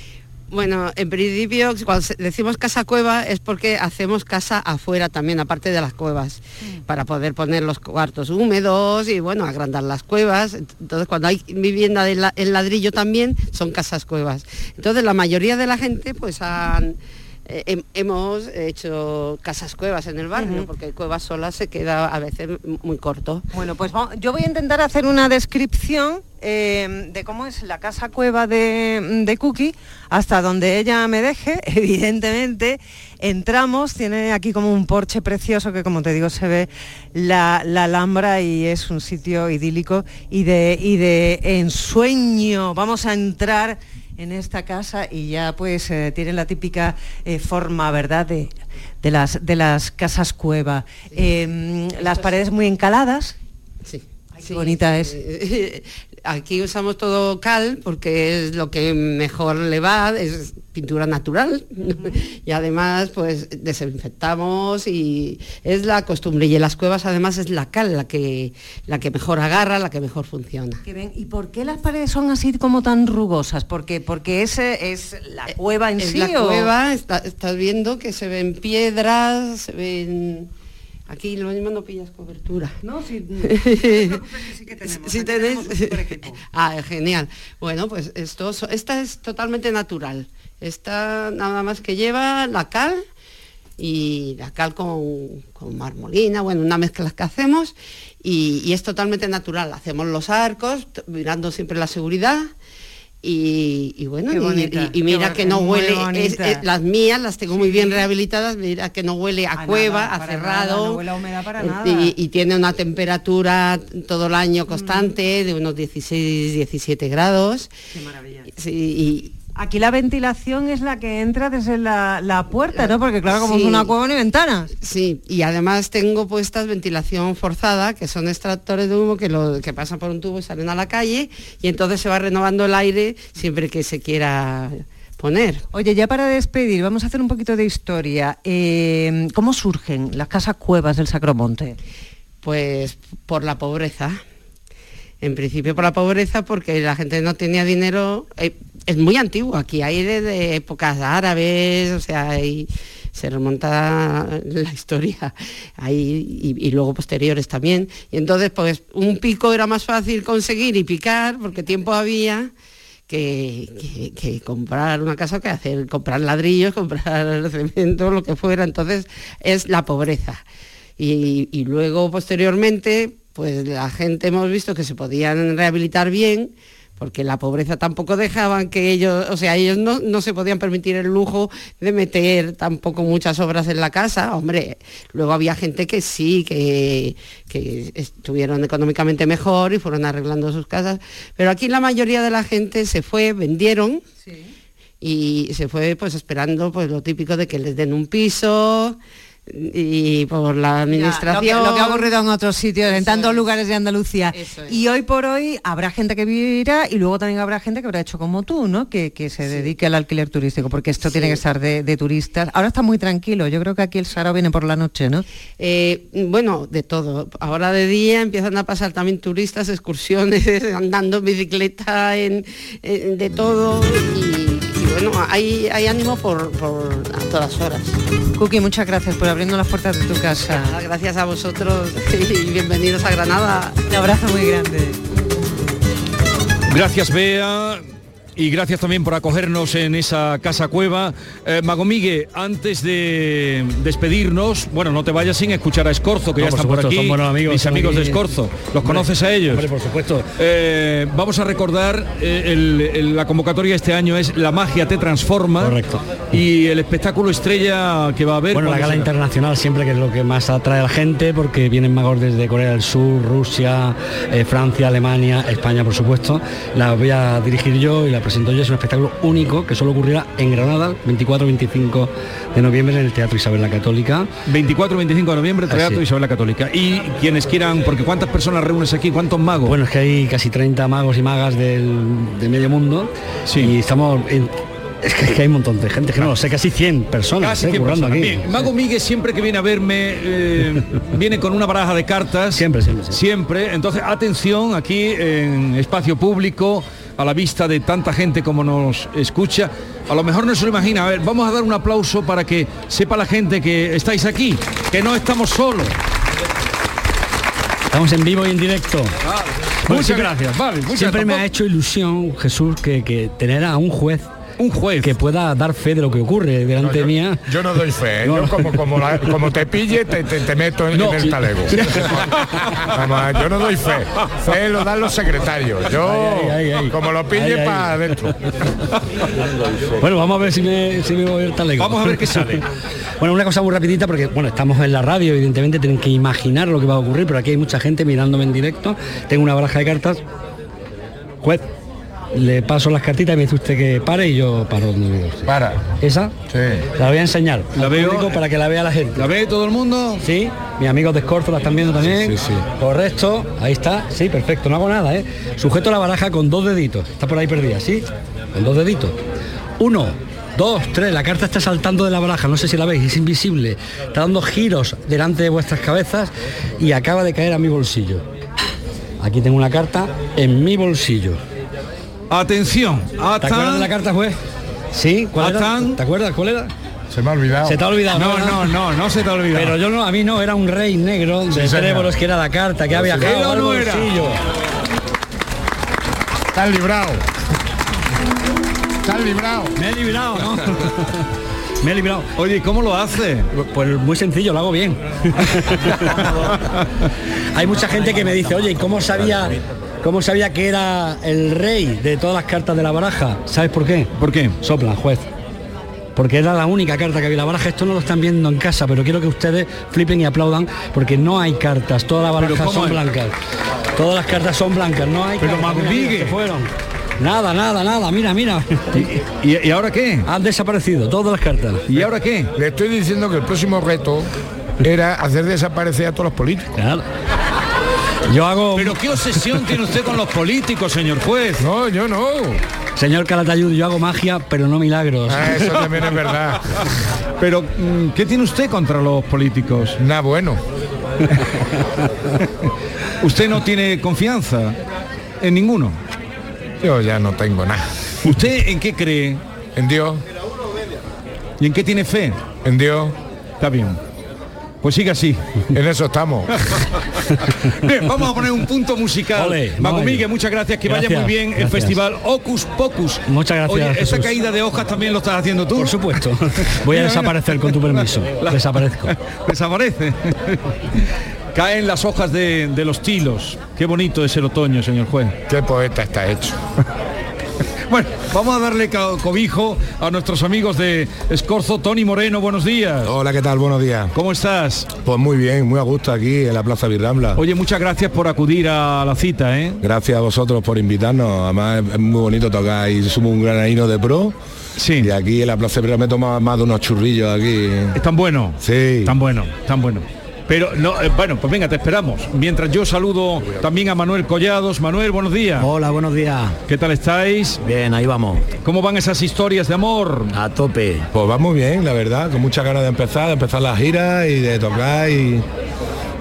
Bueno, en principio, cuando decimos casa cueva es porque hacemos casa afuera también, aparte de las cuevas, para poder poner los cuartos húmedos y bueno, agrandar las cuevas. Entonces, cuando hay vivienda en ladrillo también, son casas cuevas. Entonces, la mayoría de la gente, pues han eh, hem- hemos hecho casas cuevas en el barrio, Ujú. porque cuevas solas se queda a veces muy corto. Bueno, pues vamos- yo voy a intentar hacer una descripción eh, de cómo es la casa cueva de, de Cookie, hasta donde ella me deje, <laughs> evidentemente. Entramos, tiene aquí como un porche precioso que como te digo se ve la, la Alhambra y es un sitio idílico y de, y de ensueño. Vamos a entrar en esta casa y ya pues eh, tiene la típica eh, forma, ¿verdad?, de, de las, de las casas cueva. Eh, las paredes muy encaladas. Sí. Qué bonita es. Eh, Aquí usamos todo cal porque es lo que mejor le va, es pintura natural <laughs> y además pues desinfectamos y es la costumbre y en las cuevas además es la cal la que la que mejor agarra, la que mejor funciona. ¿Y por qué las paredes son así como tan rugosas? Porque, porque ese es la cueva en es sí. la o- cueva, está- estás viendo que se ven piedras, se ven Aquí lo mismo no pillas cobertura. No, si, <laughs> si tenéis... <laughs> ah, genial. Bueno, pues esto, esta es totalmente natural. Esta nada más que lleva la cal y la cal con, con marmolina, bueno, una mezcla que hacemos y, y es totalmente natural. Hacemos los arcos, mirando siempre la seguridad. Y, y bueno, y- bonita, y, y mira que no huele, es- las mías las tengo muy bien rehabilitadas, mira que no huele a, A cueva, nada, a cerrado. nada, no huele a humedad para nada. Y, tiene una temperatura todo el año constante de unos 16, 17 grados. Qué maravilla. Sí, Aquí la ventilación es la que entra desde la, la puerta, ¿no? Porque claro, como Sí. es una cueva ni ventanas. Sí, y además tengo puestas ventilación forzada, que son extractores de humo que, lo, que pasan por un tubo y salen a la calle, y entonces se va renovando el aire siempre que se quiera poner. Oye, ya para despedir, vamos a hacer un poquito de historia. Eh, ¿Cómo surgen las casas cuevas del Sacromonte? Pues por la pobreza. En principio por la pobreza, porque la gente no tenía dinero. Eh, es muy antiguo, aquí hay desde épocas árabes, o sea, se remonta la historia, ahí, y, luego posteriores también. Y entonces, pues un pico era más fácil conseguir y picar, porque tiempo había, que, comprar una casa que hacer, comprar ladrillos, <laughs> comprar cemento, lo que fuera. Entonces es la pobreza. Y luego posteriormente, pues la gente hemos visto que se podían rehabilitar bien, porque la pobreza tampoco dejaban que ellos, o sea, ellos no, no se podían permitir el lujo de meter tampoco muchas obras en la casa. Hombre, luego había gente que sí, que, que estuvieron económicamente mejor y fueron arreglando sus casas, pero aquí la mayoría de la gente se fue, vendieron y se fue pues esperando pues lo típico de que les den un piso y por la administración Ya, lo, que, lo que ha ocurrido en otros sitios, en tantos lugares de Andalucía. Y hoy por hoy habrá gente que vivirá y luego también habrá gente que habrá hecho como tú, ¿no? Que, que se dedique al alquiler turístico, porque esto tiene que estar de, de turistas. Ahora está muy tranquilo, yo creo que aquí el Sara viene por la noche, ¿no? Eh, bueno, de todo. Ahora de día empiezan a pasar también turistas, excursiones, <laughs> andando en bicicleta, en, en- de todo. Y, y bueno, hay, hay ánimo por, por a todas horas. Cookie, muchas gracias por abrirnos las puertas de tu casa. Nada, Gracias a vosotros y bienvenidos a Granada. Un abrazo muy grande. Gracias Bea y gracias también por acogernos en esa casa cueva. Eh, Mago Migue, antes de despedirnos, bueno, no te vayas sin escuchar a Escorzo, que No, ya están por supuesto, aquí. son buenos amigos, mis amigos de. Escorzo. ¿Los Hombre, conoces a ellos? hombre, por supuesto. Eh, vamos a recordar, eh, el- el- la convocatoria este año es La magia te transforma. Correcto. Y el espectáculo estrella que va a haber. Bueno, la ¿cuándo gala será? internacional siempre que es lo que más atrae a la gente porque vienen magos desde Corea del Sur, Rusia, eh, Francia, Alemania, España por supuesto. La voy a dirigir yo y la presento yo. Es un espectáculo único que solo ocurrirá en Granada 24-25 de noviembre en el Teatro Isabel la Católica. 24-25 de noviembre, Teatro. Isabel la Católica. Y quienes quieran, porque ¿cuántas personas reúnes aquí? ¿Cuántos magos? Bueno, es que hay casi 30 magos y magas del, de medio mundo y estamos... en- es, que, es que hay un montón de gente, que no lo sé, casi 100 personas Casi eh, 100 currando personas. aquí. Bien, Mago Miguel siempre que viene a verme eh, viene con una baraja de cartas. Siempre, siempre, Siempre. Entonces, atención aquí en espacio público, a la vista de tanta gente como nos escucha. A lo mejor no se lo imagina. A ver, vamos a dar un aplauso para que sepa la gente que estáis aquí, que no estamos solos. Estamos en vivo y en directo. Muchas siempre- gracias, vale, muchas siempre me ha hecho ilusión, Jesús, que, que tener a un juez. Un juez. Que pueda dar fe de lo que ocurre delante yo, mía. yo no doy fe, ¿eh? yo como, como, la- como te pille te, te- te meto en, en el talego. Yo no doy fe, fe lo dan los secretarios, yo como lo pille para adentro. Bueno, vamos a ver si me, si me voy el talego. Vamos a ver qué sale. bueno, una cosa muy rapidita, porque bueno, estamos en la radio, evidentemente tienen que imaginar lo que va a ocurrir, pero aquí hay mucha gente mirándome en directo. Tengo una baraja de cartas. Juez, le paso las cartitas y me dice usted que pare y yo paro donde. Para. ¿Esa? Sí. La voy a enseñar. La veo. para que la vea la gente. ¿La ve todo el mundo? Sí, mis amigos de Escorzo la están viendo también. Sí, sí, sí. Correcto, ahí está, sí, perfecto, no hago nada, ¿eh? Sujeto la baraja con dos deditos, está por ahí perdida, ¿sí? Con dos deditos. Uno, dos, tres, la carta está saltando de la baraja, no sé si la veis, es invisible. Está dando giros delante de vuestras cabezas y acaba de caer a mi bolsillo. Aquí tengo una carta en mi bolsillo. Atención, ¿Te acuerdas de la carta, juez? Sí, ¿cuál era? Atan. ¿Te acuerdas cuál era? Se me ha olvidado. Se te ha olvidado. No, no, no, no se te ha olvidado. Pero yo no, a mí no, era un rey negro de trébolos que era la carta, que ha Pero si viajado era no era. Estás librado. Estás librado. Me he librado, ¿no? <laughs> Me he librado. Oye, ¿y ¿cómo lo hace? Pues muy sencillo, lo hago bien. <laughs> Hay mucha gente que me dice, oye, ¿y cómo sabía, cómo sabía que era el rey de todas las cartas de la baraja? ¿Sabes por qué? ¿Por qué? Sopla, juez. Porque era la única carta que había en la baraja. Esto no lo están viendo en casa, pero quiero que ustedes flipen y aplaudan porque no hay cartas. Todas las ¿Pero barajas son es? blancas. Todas las cartas son blancas. No hay Pero cartas. Mira, mira, se fueron. Nada, nada, nada. Mira, mira. ¿Y, y ahora qué? Han desaparecido todas las cartas. ¿Y ahora qué? Le estoy diciendo que el próximo reto era hacer desaparecer a todos los políticos. Yo hago. Pero qué obsesión tiene usted con los políticos, señor juez. No, yo no. Señor Calatayud, yo hago magia, pero no milagros. Ah, eso también es verdad. <laughs> Pero, mm, ¿qué tiene usted contra los políticos? Nada bueno. <laughs> ¿Usted no tiene confianza en ninguno? Yo ya no tengo nada. ¿Usted en qué cree? En Dios. ¿Y en qué tiene fe? En Dios. Está bien. Pues siga así. En eso estamos. <laughs> Bien, vamos a poner un punto musical. Ole, Mago vale. Miguel, muchas gracias, que vaya muy bien el festival Ocus Pocus. Muchas gracias, Oye, esa caída de hojas también lo estás haciendo tú. Por supuesto. <laughs> Voy a desaparecer con tu permiso. <laughs> La- Desaparezco. Desaparece. Caen las hojas de, de los tilos. Qué bonito es el otoño, señor juez. Qué poeta está hecho. Bueno, vamos a darle co- cobijo a nuestros amigos de Escorzo. Tony Moreno, buenos días. Hola, ¿qué tal? Buenos días. ¿Cómo estás? Pues muy bien, muy a gusto aquí en la Plaza Virrambla. Oye, muchas gracias por acudir a la cita, ¿eh? Gracias a vosotros por invitarnos. Además es, muy bonito tocar y somos un granadino de pro. Sí. Y aquí en la Plaza Virrambla me he tomado más de unos churrillos aquí. Están buenos. Sí. Tan bueno, tan bueno. Pero no, eh, bueno, pues venga, te esperamos. Mientras yo saludo también a Manuel Collados. Manuel, buenos días. Hola, buenos días. ¿Qué tal estáis? Bien, ahí vamos. ¿Cómo van esas historias de amor? A tope. Pues va muy bien, la verdad, con muchas ganas de empezar, de empezar la gira y de tocar y,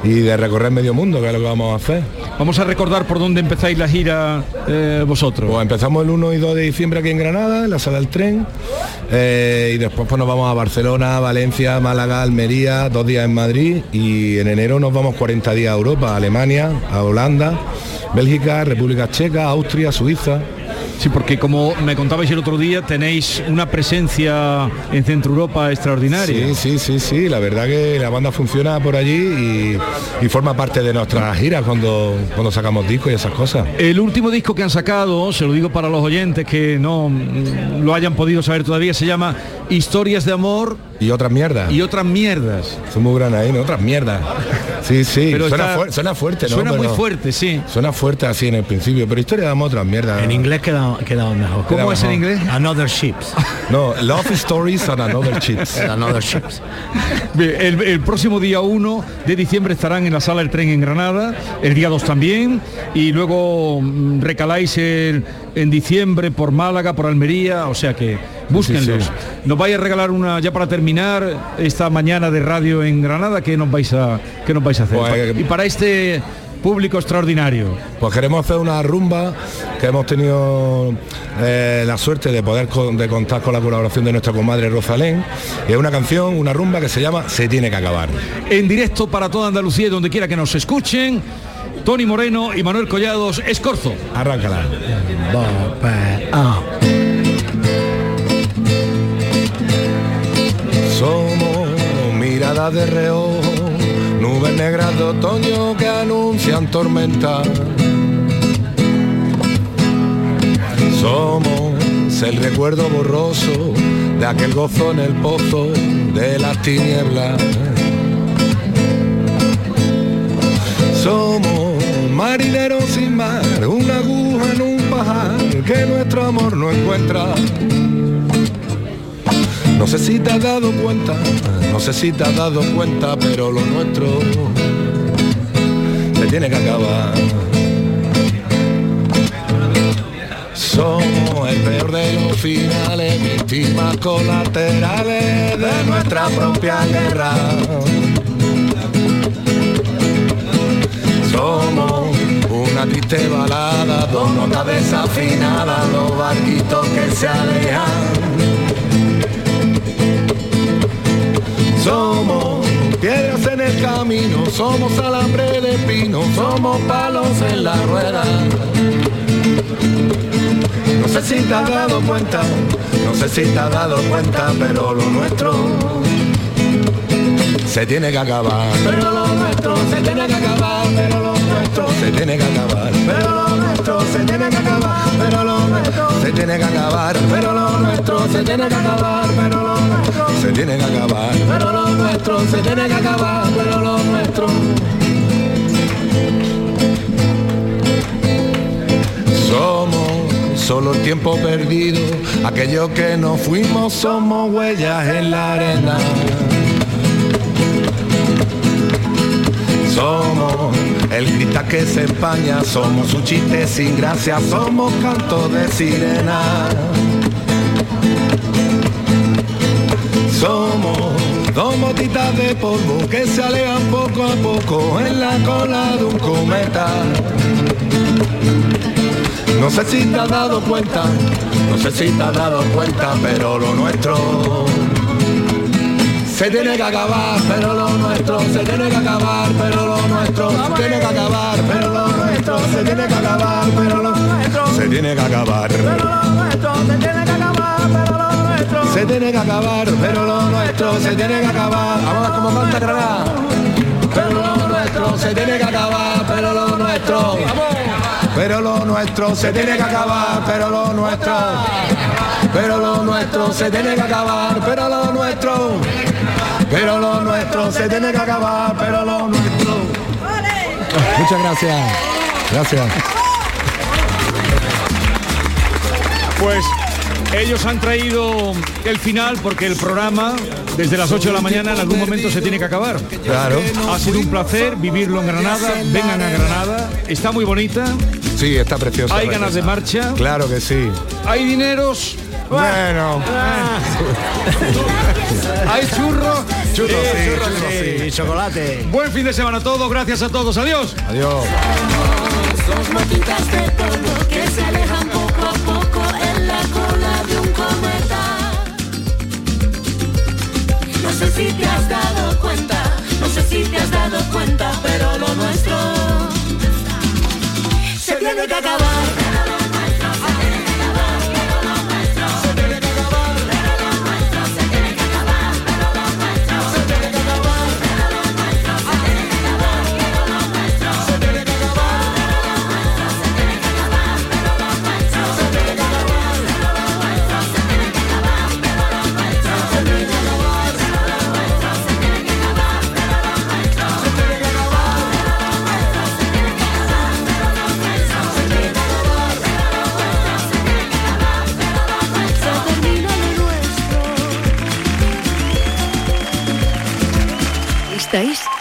y de recorrer medio mundo, que es lo que vamos a hacer. Vamos a recordar por dónde empezáis la gira eh, vosotros. Pues empezamos el 1 y 2 de diciembre aquí en Granada, en la sala del tren, eh, y después pues nos vamos a Barcelona, Valencia, Málaga, Almería, dos días en Madrid, y en enero nos vamos 40 días a Europa, a Alemania, a Holanda, Bélgica, República Checa, Austria, Suiza. Sí, porque como me contabais el otro día, tenéis una presencia en Centro Europa extraordinaria. Sí, sí, sí, sí, la verdad que la banda funciona por allí y, y forma parte de nuestras giras cuando, cuando sacamos discos y esas cosas. El último disco que han sacado, se lo digo para los oyentes que no lo hayan podido saber todavía, se llama Historias de Amor Y otras mierdas. y otras mierdas. Son muy grandes ahí, ¿no? Otras mierdas. Sí, sí, Pero suena, está- fuer- suena fuerte, ¿no? Suena muy fuerte, sí. Suena fuerte así en el principio, pero historia de amor otras mierdas. En inglés queda, queda mejor. Queda ¿Cómo es en mejor. inglés? Another ships. No, Love Stories and Another Chips. <laughs> Another ships. El, el próximo día 1 de diciembre estarán en la sala del tren en Granada, el día 2 también, y luego mm, recaláis el- en diciembre por Málaga, por Almería, o sea que búsquenlos. Sí, sí. Nos vais a regalar una, ya para terminar, esta mañana de radio en Granada, ¿qué nos vais a, qué nos vais a hacer? Pues, y para este público extraordinario. Pues queremos hacer una rumba que hemos tenido eh, la suerte de poder con- de contar con la colaboración de nuestra comadre Rosalén. Y es una canción, una rumba que se llama Se tiene que acabar. En directo para toda Andalucía y donde quiera que nos escuchen, Tony Moreno y Manuel Collados, Escorzo. Arráncala. De reojo, nubes negras de otoño que anuncian tormenta. Somos el recuerdo borroso de aquel gozo en el pozo de las tinieblas. Somos marineros sin mar, una aguja en un pajar que nuestro amor no encuentra. No sé si te has dado cuenta, no sé si te has dado cuenta, pero lo nuestro se tiene que acabar. Somos el peor de los finales, víctimas colaterales de nuestra propia guerra. Somos una triste balada, dos notas desafinadas, dos barquitos que se alejan. Camino, somos alambre de pino, somos palos en la rueda. No sé si te has dado cuenta, no sé si te has dado cuenta, pero lo nuestro se tiene que acabar. Pero lo nuestro se tiene que acabar, pero lo nuestro se tiene que acabar. Pero lo nuestro se tiene que acabar, pero lo tiene que acabar, pero lo nuestro se tiene que acabar, pero lo nuestro se tiene que acabar, pero lo nuestro se tiene que acabar, pero lo nuestro. Somos solo el tiempo perdido, aquellos que no fuimos somos huellas en la arena. Somos el cristal que se empaña, somos un chiste sin gracia, somos canto de sirena. Somos dos motitas de polvo que se alejan poco a poco en la cola de un cometa. No sé si te has dado cuenta, no sé si te has dado cuenta, pero lo nuestro se tiene que acabar, pero lo nuestro se tiene que acabar, pero lo nuestro se tiene que acabar, pero lo nuestro se tiene que acabar, pero lo nuestro se tiene que acabar, pero lo nuestro se tiene que acabar, pero lo nuestro se tiene que acabar, pero lo nuestro se tiene que acabar. Vamos como canta Granada. Pero lo nuestro se tiene que acabar, pero lo nuestro. Pero lo nuestro se tiene que acabar, pero lo nuestro. Pero lo nuestro se tiene que acabar, pero lo nuestro. Pero lo nuestro se tiene que acabar, pero lo nuestro. Muchas gracias. Gracias. Pues ellos han traído el final porque el programa desde las 8 de la mañana en algún momento se tiene que acabar. Claro. Ha sido un placer vivirlo en Granada. Vengan a Granada. Está muy bonita. Sí, está preciosa. Hay ganas de marcha. Claro que sí. Hay dineros. Bueno. Hay churros. Churros, Eh, sí, churros, churros, sí. sí. Y chocolate. Buen fin de semana a todos. Gracias a todos. Adiós. Adiós. Dos motitas de polvo que se alejan poco a poco en la cola de un cometa. No sé si te has dado cuenta, no sé si te has dado cuenta, pero lo nuestro se tiene que acabar.